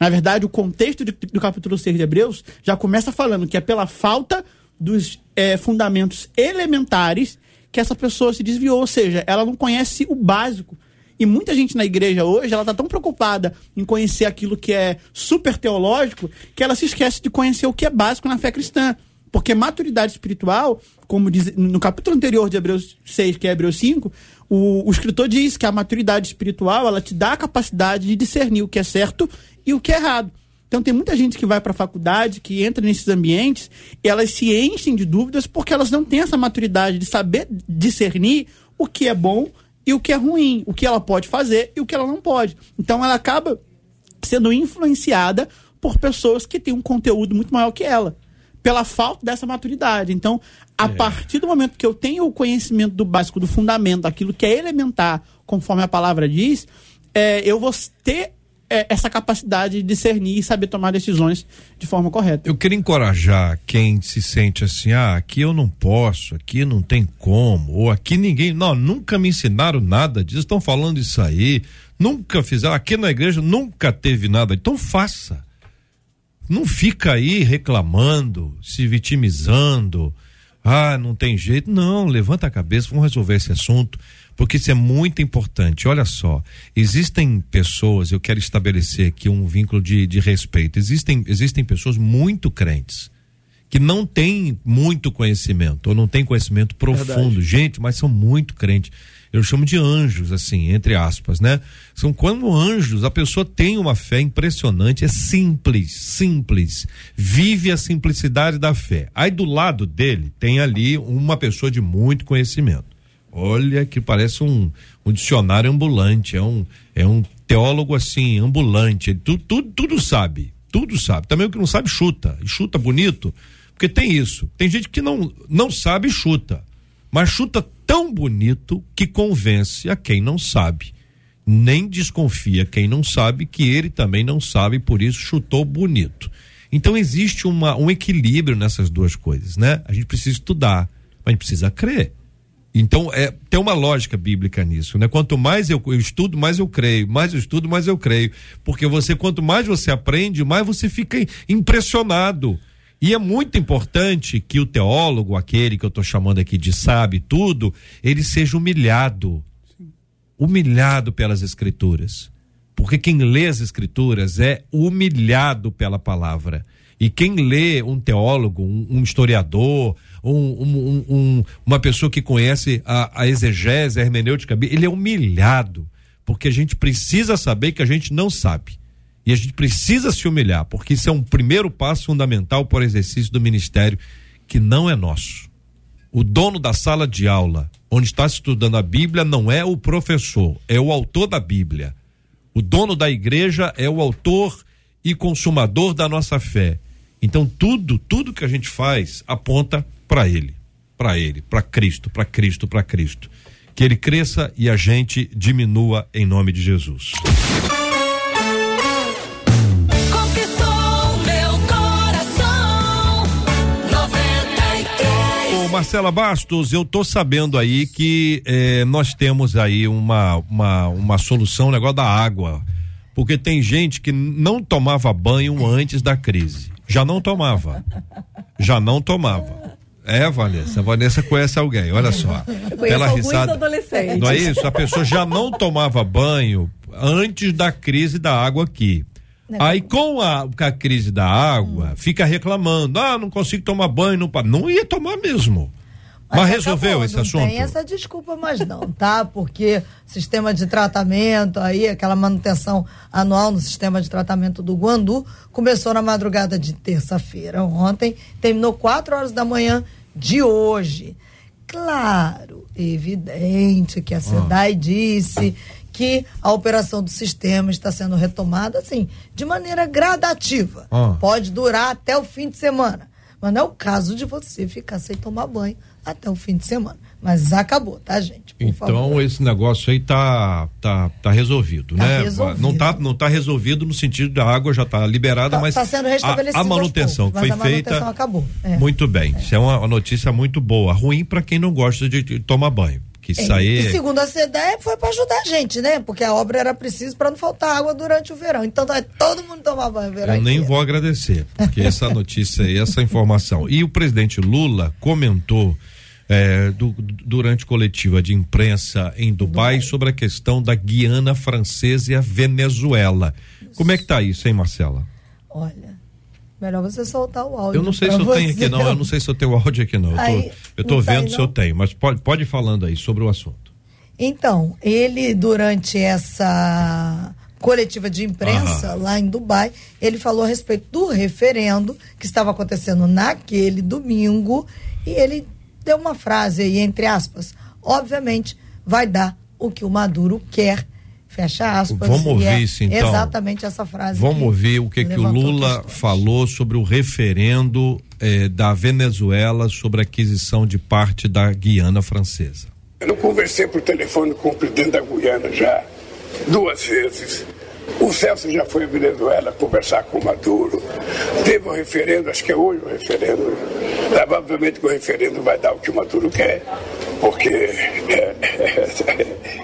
Na verdade, o contexto de, do capítulo 6 de Hebreus já começa falando que é pela falta dos é, fundamentos elementares que essa pessoa se desviou, ou seja, ela não conhece o básico. E muita gente na igreja hoje, ela está tão preocupada em conhecer aquilo que é super teológico, que ela se esquece de conhecer o que é básico na fé cristã. Porque maturidade espiritual, como diz no capítulo anterior de Hebreus 6, que é Hebreus 5, o, o escritor diz que a maturidade espiritual, ela te dá a capacidade de discernir o que é certo e o que é errado. Então tem muita gente que vai para a faculdade, que entra nesses ambientes, e elas se enchem de dúvidas porque elas não têm essa maturidade de saber discernir o que é bom e o que é ruim, o que ela pode fazer e o que ela não pode. Então ela acaba sendo influenciada por pessoas que têm um conteúdo muito maior que ela, pela falta dessa maturidade. Então, a é. partir do momento que eu tenho o conhecimento do básico, do fundamento, aquilo que é elementar, conforme a palavra diz, é, eu vou ter é, essa capacidade de discernir e saber tomar decisões de forma correta. Eu queria encorajar quem se sente assim, ah, aqui eu não posso, aqui não tem como, ou aqui ninguém, não, nunca me ensinaram nada disso, estão falando isso aí, nunca fizeram, aqui na igreja nunca teve nada, então faça. Não fica aí reclamando, se vitimizando, ah, não tem jeito, não, levanta a cabeça, vamos resolver esse assunto porque isso é muito importante. Olha só, existem pessoas, eu quero estabelecer aqui um vínculo de, de respeito. Existem, existem pessoas muito crentes que não têm muito conhecimento ou não têm conhecimento profundo. Verdade. Gente, mas são muito crentes. Eu chamo de anjos, assim, entre aspas, né? São como anjos, a pessoa tem uma fé impressionante, é simples, simples. Vive a simplicidade da fé. Aí do lado dele tem ali uma pessoa de muito conhecimento. Olha que parece um, um dicionário ambulante, é um, é um teólogo assim, ambulante, tudo, tudo, tudo sabe, tudo sabe. Também o que não sabe chuta, e chuta bonito, porque tem isso. Tem gente que não, não sabe chuta, mas chuta tão bonito que convence a quem não sabe. Nem desconfia quem não sabe que ele também não sabe, por isso chutou bonito. Então existe uma, um equilíbrio nessas duas coisas, né? A gente precisa estudar, mas a gente precisa crer. Então, é, tem uma lógica bíblica nisso, né? Quanto mais eu, eu, estudo, mais eu creio. Mais eu estudo, mais eu creio. Porque você, quanto mais você aprende, mais você fica impressionado. E é muito importante que o teólogo, aquele que eu estou chamando aqui de sabe tudo, ele seja humilhado. Humilhado pelas escrituras. Porque quem lê as escrituras é humilhado pela palavra. E quem lê um teólogo, um, um historiador, um, um, um, uma pessoa que conhece a, a exegese, a hermenêutica, ele é humilhado, porque a gente precisa saber que a gente não sabe. E a gente precisa se humilhar, porque isso é um primeiro passo fundamental para o exercício do ministério que não é nosso. O dono da sala de aula, onde está estudando a Bíblia, não é o professor, é o autor da Bíblia. O dono da igreja é o autor e consumador da nossa fé. Então tudo, tudo que a gente faz aponta para ele, para ele, para Cristo, para Cristo, para Cristo. Que ele cresça e a gente diminua em nome de Jesus. Marcela Bastos, eu tô sabendo aí que eh, nós temos aí uma, uma, uma solução, um negócio da água. Porque tem gente que não tomava banho antes da crise. Já não tomava. Já não tomava. É, Vanessa. A Vanessa conhece alguém, olha só. Eu conheço alguns risada. adolescentes. Não é isso? A pessoa já não tomava banho antes da crise da água aqui. Não. Aí com a, com a crise da água, hum. fica reclamando, ah, não consigo tomar banho, não, não ia tomar mesmo. Mas, Mas resolveu acabou, esse não assunto? Não tem essa desculpa mais não, tá? Porque sistema de tratamento aí, aquela manutenção anual no sistema de tratamento do Guandu, começou na madrugada de terça-feira, ontem, terminou 4 horas da manhã de hoje. Claro, evidente que a SEDAI ah. disse que a operação do sistema está sendo retomada, assim, de maneira gradativa. Ah. Pode durar até o fim de semana. Mas não é o caso de você ficar sem tomar banho até o fim de semana. Mas acabou, tá, gente? então favor. esse negócio aí tá tá, tá resolvido, tá né? Resolvido. Não tá não tá resolvido no sentido da água já tá liberada, tá, mas tá sendo restabelecido a, a manutenção poucos, foi a feita. Manutenção acabou. É. Muito bem. É. Isso é uma, uma, notícia muito boa. Ruim para quem não gosta de, de tomar banho. Que isso é. aí... E segundo a CDE, foi para ajudar a gente, né? Porque a obra era precisa para não faltar água durante o verão. Então vai todo mundo tomar banho verão. Eu nem vou agradecer, porque essa notícia e essa informação. E o presidente Lula comentou é, do, durante coletiva de imprensa em Dubai, Dubai, sobre a questão da Guiana Francesa e a Venezuela. Isso. Como é que tá isso, hein, Marcela? Olha, melhor você soltar o áudio. Eu não sei se eu você. tenho aqui, não. Eu não sei se eu tenho áudio aqui, não. Aí, eu eu tô vendo tá se eu tenho, mas pode, pode ir falando aí sobre o assunto. Então, ele, durante essa coletiva de imprensa lá em Dubai, ele falou a respeito do referendo que estava acontecendo naquele domingo e ele deu uma frase aí, entre aspas, obviamente vai dar o que o Maduro quer. Fecha aspas. Vamos ouvir é isso então. Exatamente essa frase. Vamos ouvir o que, que o Lula falou sobre o referendo eh, da Venezuela sobre a aquisição de parte da Guiana Francesa. Eu não conversei por telefone com o presidente da Guiana já duas vezes. O Celso já foi à Venezuela conversar com o Maduro. Teve um referendo, acho que é hoje o referendo. Provavelmente que o referendo vai dar o que o Maduro quer, porque. É,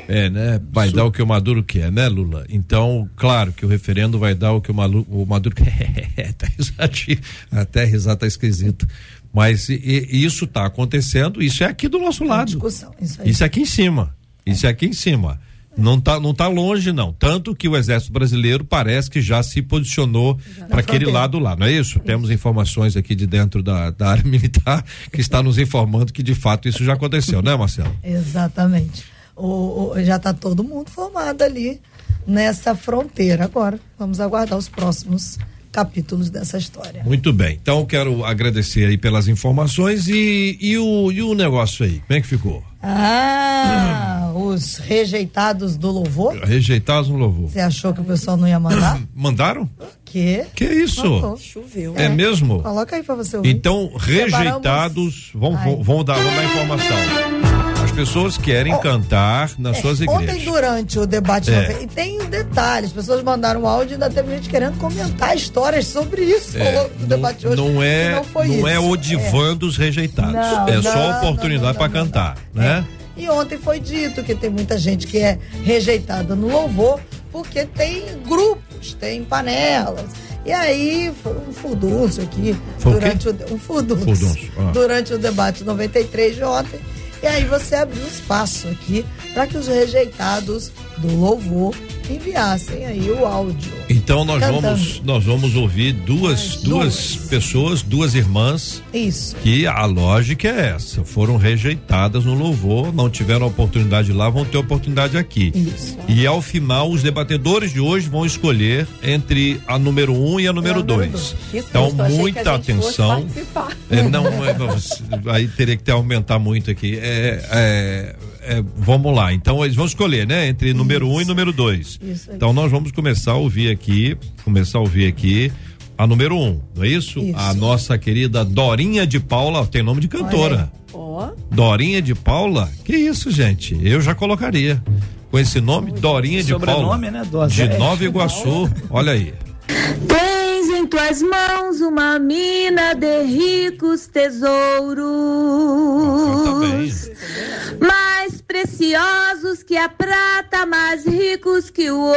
é né? Vai dar o que o Maduro quer, né, Lula? Então, claro que o referendo vai dar o que o, Malu, o Maduro quer. tá (laughs) risadinho. Até risar tá esquisito. Mas e, e isso está acontecendo, isso é aqui do nosso lado. Discussão, isso, isso é aqui em cima. Isso é aqui em cima. Não está não tá longe, não. Tanto que o Exército Brasileiro parece que já se posicionou para aquele lado lá, não é isso? Temos informações aqui de dentro da, da área (laughs) militar que está nos informando que de fato isso já aconteceu, né, Marcelo? Exatamente. O, o já está todo mundo formado ali nessa fronteira. Agora, vamos aguardar os próximos capítulos dessa história. Muito bem. Então quero agradecer aí pelas informações e, e, o, e o negócio aí, como é que ficou? Ah, os rejeitados do louvor? Rejeitados no louvor. Você achou que o pessoal não ia mandar? (clears throat) Mandaram? Que? Que isso? Choveu. É, é, mesmo? Coloca aí pra você ouvir. Então, rejeitados, vão, vão, vão, dar, vão dar informação pessoas querem oh, cantar nas é, suas igrejas. Ontem, durante o debate, é. e tem um detalhe: as pessoas mandaram áudio e ainda teve gente querendo comentar histórias sobre isso é, no debate hoje. Não é, não, não é o divã é. dos rejeitados. Não, é só oportunidade para cantar, né? E ontem foi dito que tem muita gente que é rejeitada no louvor porque tem grupos, tem panelas. E aí foi um furdunço aqui Foi o durante o, um furdunço, Furdunço, ah. durante o debate 93 de ontem. E aí você abriu espaço aqui para que os rejeitados do louvor enviassem aí o áudio. Então nós Cantando. vamos nós vamos ouvir duas duas pessoas, duas irmãs Isso. que a lógica é essa, foram rejeitadas no louvor, não tiveram oportunidade lá, vão ter oportunidade aqui. Isso. E ao final, os debatedores de hoje vão escolher entre a número um e a número a número dois. Que Então, muita atenção. É, não, é, não, aí teria que ter aumentar muito aqui. É, é, é, vamos lá. Então eles vão escolher, né? Entre número um e número dois. Isso aí. Então nós vamos começar a ouvir aqui, começar a ouvir aqui a número um, não é isso? Isso. A nossa querida Dorinha de Paula, tem nome de cantora. Ó, Dorinha de Paula? Que isso, gente? Eu já colocaria. Com esse nome, Dorinha de Paula. Né? Do De Azete. Nova Iguaçu. Olha aí. Tens em tuas mãos uma mina de ricos tesouros, mais preciosos que a prata, mais ricos que o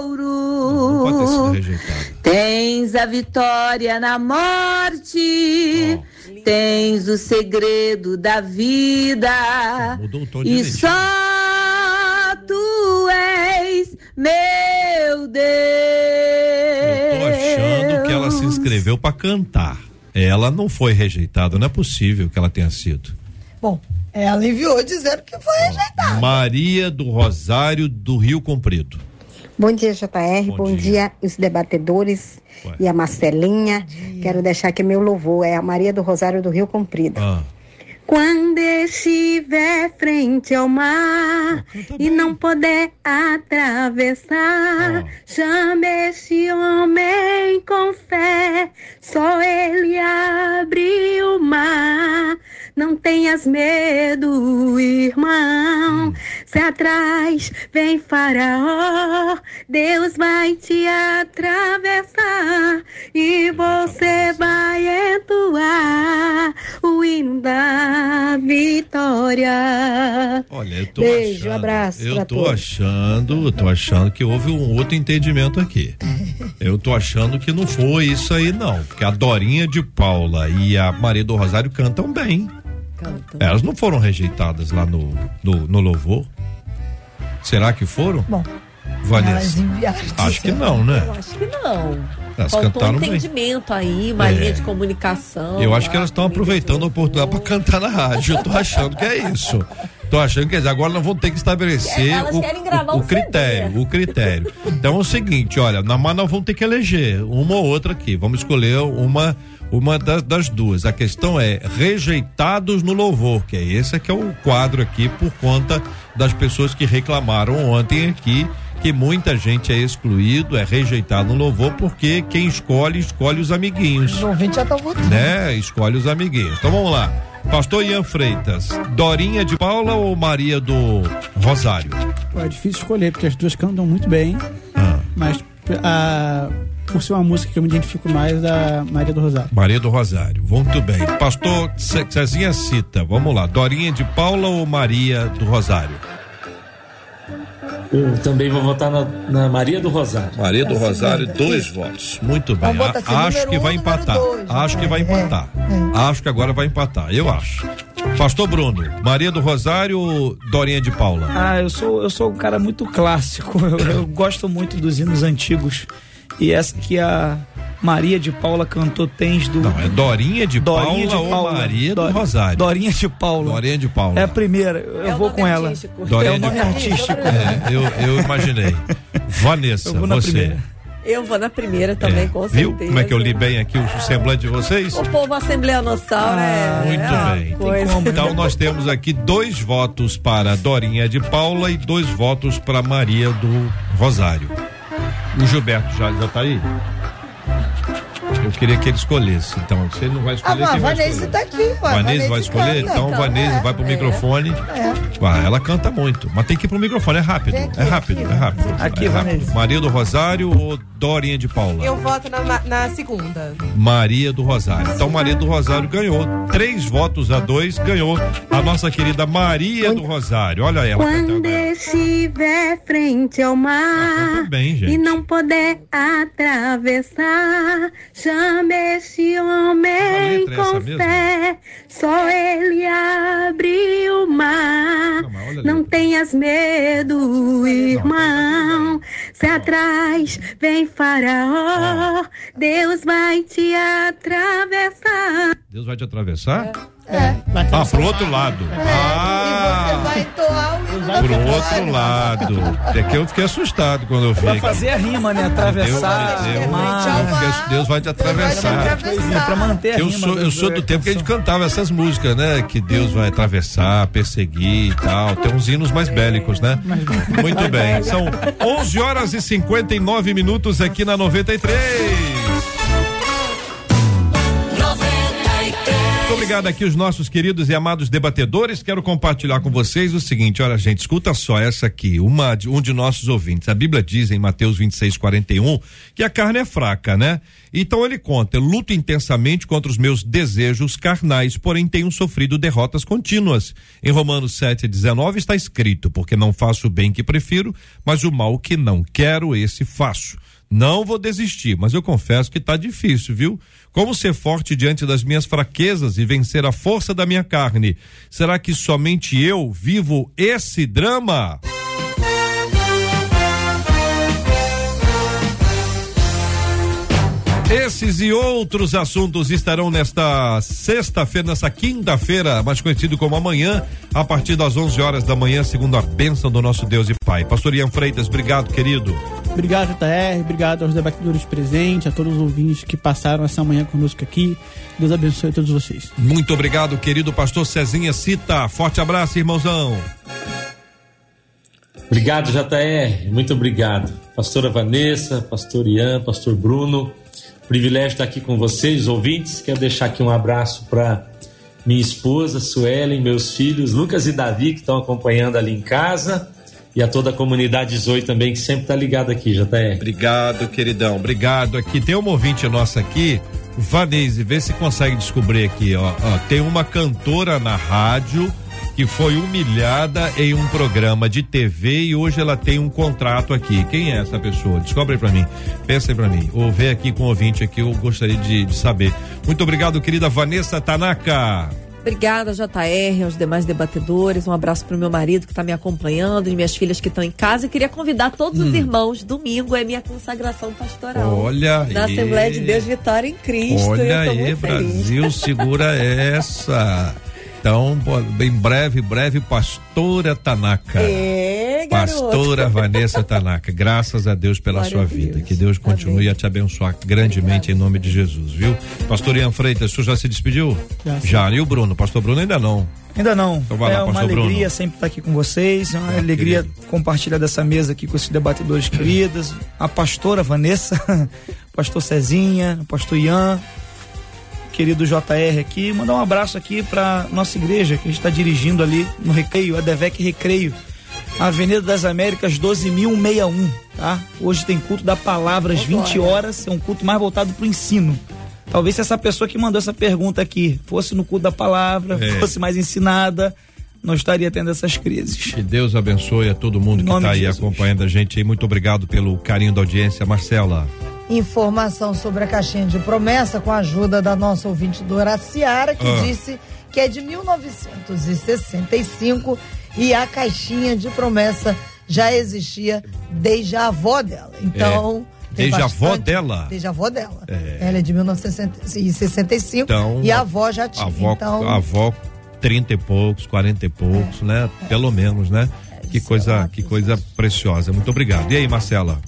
ouro. rejeitado. Tens a vitória na morte, tens o segredo da vida. E só tu és meu Deus. Eu tô achando que ela se inscreveu pra cantar. Ela não foi rejeitada, não é possível que ela tenha sido. Bom, ela enviou dizendo que foi rejeitada. Maria do Rosário do Rio Comprido. Bom dia, JR. Bom Bom, dia. dia. os debatedores Ué. e a Marcelinha. Quero deixar aqui meu louvor. É a Maria do Rosário do Rio Comprido. Ah, Quando estiver frente ao mar canta e não puder atravessar, Ó. chame este homem com fé, só ele abre o mar. Não tenhas medo, irmão. Se atrás vem Faraó, Deus vai te atravessar e você vai entoar o hino da vitória. olha, eu tô Beijo, achando, abraço Eu tô todos. achando, tô achando que houve um outro entendimento aqui. (laughs) Eu tô achando que não foi isso aí não, porque a Dorinha de Paula e a Maria do Rosário cantam bem. canta. Elas não foram rejeitadas lá no, no, no louvor. Será que foram? Bom, Vanessa. Acho que não, né? Eu acho que não. Elas Faltou um bem. entendimento aí, uma É. linha de comunicação. Eu acho que elas estão aproveitando a oportunidade para cantar na rádio. Eu tô achando que é isso. Tô achando que é isso. Agora nós vamos ter que estabelecer Elas o, o, o critério, o critério. Então é o seguinte, olha, na mas nós vamos ter que eleger uma ou outra aqui. Vamos escolher uma uma da- das duas. A questão é rejeitados no louvor, que é esse que é o quadro aqui por conta das pessoas que reclamaram ontem aqui que muita gente é excluído, é rejeitado no louvor porque quem escolhe escolhe os amiguinhos Os ouvintes já estão votando. né? Escolhe os amiguinhos. Então vamos lá. Pastor Ian Freitas, Dorinha de Paula ou Maria do Rosário? É difícil escolher, porque as duas cantam muito bem, Ah, mas a, por ser uma música que eu me identifico mais, da Maria do Rosário. Maria do Rosário, muito bem. Pastor Ce- Cezinha Cita, vamos lá. Dorinha de Paula ou Maria do Rosário? Eu também vou votar na, na Maria do Rosário. Maria do Tá Rosário, segunda. dois Isso. votos. Muito bem. Botar assim, A- acho que um, vai número empatar. dois, acho que vai é, empatar. Acho que agora vai empatar. Eu acho. Pastor Bruno, Maria do Rosário ou Dorinha de Paula? Ah, eu sou, eu sou um cara muito clássico. (laughs) Eu, eu gosto muito dos hinos antigos. E essa que a Maria de Paula cantou Tens do. Não, é Dorinha de Dorinha Paula de ou Paula. Maria do Do- Rosário? Dorinha de Paula. Dorinha de Paula. É a primeira. Eu É vou com ela. artístico. Dorinha é o de nome Paula. artístico. É, eu, eu imaginei. Vanessa, Eu vou na você. primeira. Eu vou na primeira também, É, com Viu certeza. como é que eu li bem aqui o semblante de vocês? O povo assembleanossauro é. Muito é uma bem. Coisa. Então nós temos aqui dois votos para Dorinha de Paula e dois votos para Maria do Rosário. O Gilberto já, já tá aí? Eu queria que ele escolhesse. Então, se ele não vai Ah, escolher, mas a quem vai Vanessa escolher? tá aqui, ué. Vanessa vai escolher? canta. Então, Vanessa É, vai pro é. microfone. Ah, ela canta muito, mas tem que ir pro microfone, é rápido. Vem aqui, é rápido, aqui, é rápido. Aqui, é rápido. Vanessa. Maria do Rosário ou Dorinha de Paula? Eu voto na, na segunda. Maria do Rosário. Então, Maria do Rosário ganhou. Três votos a dois, ganhou a nossa querida Maria do Rosário. Olha ela Quando estiver frente ao mar Tudo bem, gente. e não puder atravessar, chame este homem é com mesmo? fé. Só ele abre o mar. Não, Não tenhas medo, irmão. Se atrás vem Faraó, Deus vai te atravessar. Deus vai te atravessar? É. Vai Ah, pro outro lado. E Ah, você vai entoar o hino pro vitória. outro lado. É que eu fiquei assustado quando eu vi. Pra fazer a rima, né? Atravessar. Deus, Deus. Deus, Deus vai te atravessar. Pra manter a Eu rima. sou, eu sou do tempo que a gente cantava essas músicas, né? Que Deus vai atravessar, perseguir e tal. Tem uns hinos mais bélicos, né? Muito bem. São 11 horas e 59 minutos aqui na 93. Obrigado aqui os nossos queridos e amados debatedores. Quero compartilhar com vocês o seguinte, olha gente, escuta só essa aqui, uma um de nossos ouvintes. A Bíblia diz em Mateus 26, 41 que a carne é fraca, né? Então ele conta, luto intensamente contra os meus desejos carnais, porém tenho sofrido derrotas contínuas. Em Romanos 7, 19 está escrito, porque não faço o bem que prefiro, mas o mal que não quero, esse faço. Não vou desistir, mas eu confesso que tá difícil, viu? Como ser forte diante das minhas fraquezas e vencer a força da minha carne? Será que somente eu vivo esse drama? Esses e outros assuntos estarão nesta sexta-feira, nessa quinta-feira, mais conhecido como amanhã, a partir das 11 horas da manhã, segundo a bênção do nosso Deus e Pai. Pastor Ian Freitas, obrigado, querido. Obrigado, JR. Obrigado aos debatedores presentes, a todos os ouvintes que passaram essa manhã conosco aqui. Deus abençoe a todos vocês. Muito obrigado, querido pastor Cezinha Cita. Forte abraço, irmãozão. Obrigado, JR. Muito obrigado. Pastora Vanessa, pastor Ian, pastor Bruno. Privilégio estar aqui com vocês, ouvintes. Quero deixar aqui um abraço para minha esposa, Suelen, meus filhos, Lucas e Davi, que estão acompanhando ali em casa. E a toda a comunidade Zoe também, que sempre está ligada aqui, JR. Obrigado, queridão. Obrigado aqui. Tem uma ouvinte nossa aqui, Vanese, vê se consegue descobrir aqui, ó. ó. Tem uma cantora na rádio que foi humilhada em um programa de TV e hoje ela tem um contrato aqui. Quem é essa pessoa? Descobre pra mim. Pensa pra mim. Ou vê aqui com o ouvinte aqui, eu gostaria de, de saber. Muito obrigado, querida Vanessa Tanaka. Obrigada, JR, aos demais debatedores. Um abraço pro meu marido que está me acompanhando, e minhas filhas que estão em casa. E queria convidar todos os irmãos. Domingo é minha consagração pastoral. Olha Na aí. Assembleia de Deus Vitória em Cristo. Olha aí. Brasil, segura (laughs) essa. Então, bem breve, breve, pastora Tanaka. É, garoto. Pastora Vanessa Tanaka, graças a Deus pela Glória sua vida. Deus. Que Deus continue Amém. a te abençoar grandemente em nome de Jesus, viu? Pastor Ian Freitas, o senhor já se despediu? Já. Já. E o Bruno? Pastor Bruno ainda não. Ainda não. Então vai lá, é uma pastor alegria Bruno. sempre estar aqui com vocês. É uma Ah, alegria querido. compartilhar dessa mesa aqui com esses debatedores queridos. A pastora Vanessa, (laughs) pastor Cezinha, pastor Ian, querido JR aqui. Mandar um abraço aqui para nossa igreja que a gente está dirigindo ali no Recreio, a Devec Recreio. Avenida das Américas 12.161, tá? Hoje tem culto da palavra às 20 horas, é um culto mais voltado para o ensino. Talvez se essa pessoa que mandou essa pergunta aqui fosse no culto da palavra, É. fosse mais ensinada, não estaria tendo essas crises. Que Deus abençoe a todo mundo Em que está aí Jesus. acompanhando a gente aí. Muito obrigado pelo carinho da audiência, Marcela. Informação sobre a caixinha de promessa com a ajuda da nossa ouvinte Dora Ciara, que Ah. disse que é de 1965 e a caixinha de promessa já existia desde a avó dela. Então. tem Desde a avó dela? Desde a avó dela. É. Ela é de 1965 Então, e a avó já tinha. A avó, então, a avó 30 e poucos, 40 e poucos, né? Pelo menos, né? que sei coisa, lá, que coisa preciosa. Muito obrigado. E aí, Marcela?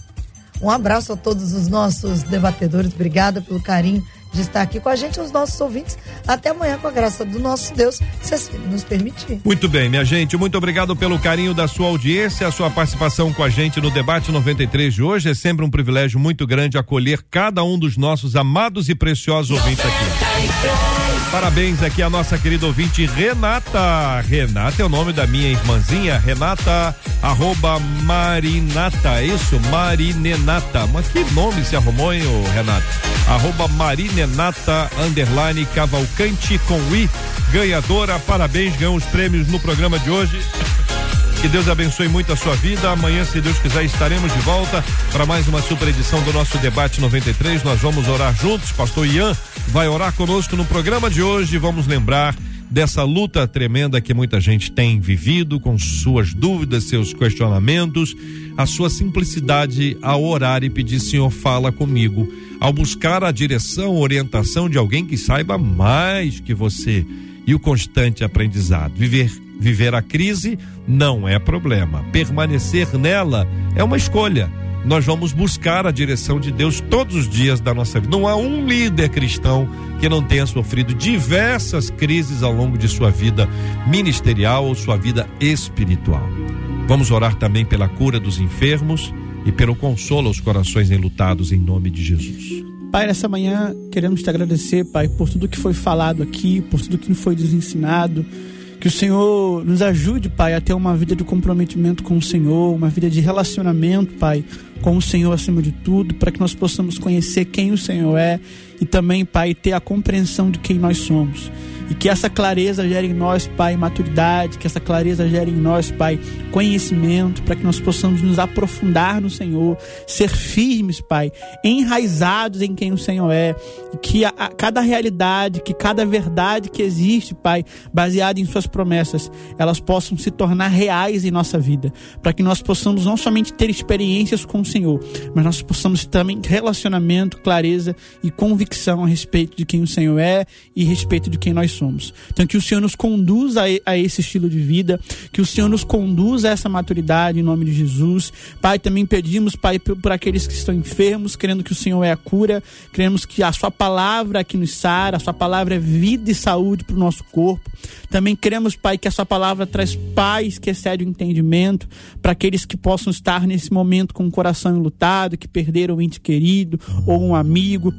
Um abraço a todos os nossos debatedores. Obrigada pelo carinho de estar aqui com a gente, os nossos ouvintes. Até amanhã, com a graça do nosso Deus, se assim nos permitir. Muito bem, minha gente, muito obrigado pelo carinho da sua audiência, a sua participação com a gente no debate 93 de hoje. É sempre um privilégio muito grande acolher cada um dos nossos amados e preciosos ouvintes aqui. Parabéns aqui a nossa querida ouvinte Renata. Renata é o nome da minha irmãzinha, Renata arroba Marinata, é isso? Marinenata. Mas que nome se arrumou, hein, ô Renato? Arroba Marinenata underline Cavalcante com I, ganhadora. Parabéns, ganhou os prêmios no programa de hoje. Que Deus abençoe muito a sua vida. Amanhã, se Deus quiser, estaremos de volta para mais uma super edição do nosso debate 93. Nós vamos orar juntos. Pastor Ian vai orar conosco no programa de hoje. Vamos lembrar dessa luta tremenda que muita gente tem vivido, com suas dúvidas, seus questionamentos, a sua simplicidade ao orar e pedir, Senhor, fala comigo, ao buscar a direção, orientação de alguém que saiba mais que você e o constante aprendizado. Viver viver a crise não é problema. Permanecer nela é uma escolha. Nós vamos buscar a direção de Deus todos os dias da nossa vida. Não há um líder cristão que não tenha sofrido diversas crises ao longo de sua vida ministerial ou sua vida espiritual. Vamos orar também pela cura dos enfermos e pelo consolo aos corações enlutados em nome de Jesus. Pai, nessa manhã queremos te agradecer, Pai, por tudo que foi falado aqui, por tudo que foi nos ensinado. Que o Senhor nos ajude, Pai, a ter uma vida de comprometimento com o Senhor, uma vida de relacionamento, Pai, com o Senhor acima de tudo, para que nós possamos conhecer quem o Senhor é e também, Pai, ter a compreensão de quem nós somos. E que essa clareza gere em nós, Pai, maturidade, que essa clareza gere em nós, Pai, conhecimento, para que nós possamos nos aprofundar no Senhor, ser firmes, Pai, enraizados em quem o Senhor é. E que a, a, cada realidade, que cada verdade que existe, Pai, baseada em Suas promessas, elas possam se tornar reais em nossa vida. Para que nós possamos não somente ter experiências com Senhor, mas nós possamos também relacionamento, clareza e convicção a respeito de quem o Senhor é e a respeito de quem nós somos. Então, que o Senhor nos conduza a, esse estilo de vida, que o Senhor nos conduza a essa maturidade em nome de Jesus. Pai, também pedimos, Pai, por, aqueles que estão enfermos, crendo que o Senhor é a cura, cremos que a Sua palavra aqui nos sara, a Sua palavra é vida e saúde para o nosso corpo. Também cremos, Pai, que a Sua palavra traz paz que excede o entendimento para aqueles que possam estar nesse momento com o coração enlutado, que perderam um ente querido ou um amigo.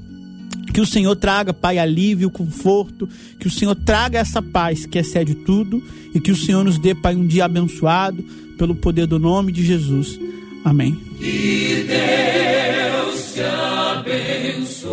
Que o Senhor traga, Pai, alívio, conforto. Que o Senhor traga essa paz que excede tudo. E que o Senhor nos dê, Pai, um dia abençoado pelo poder do nome de Jesus. Amém. Que Deus te abençoe.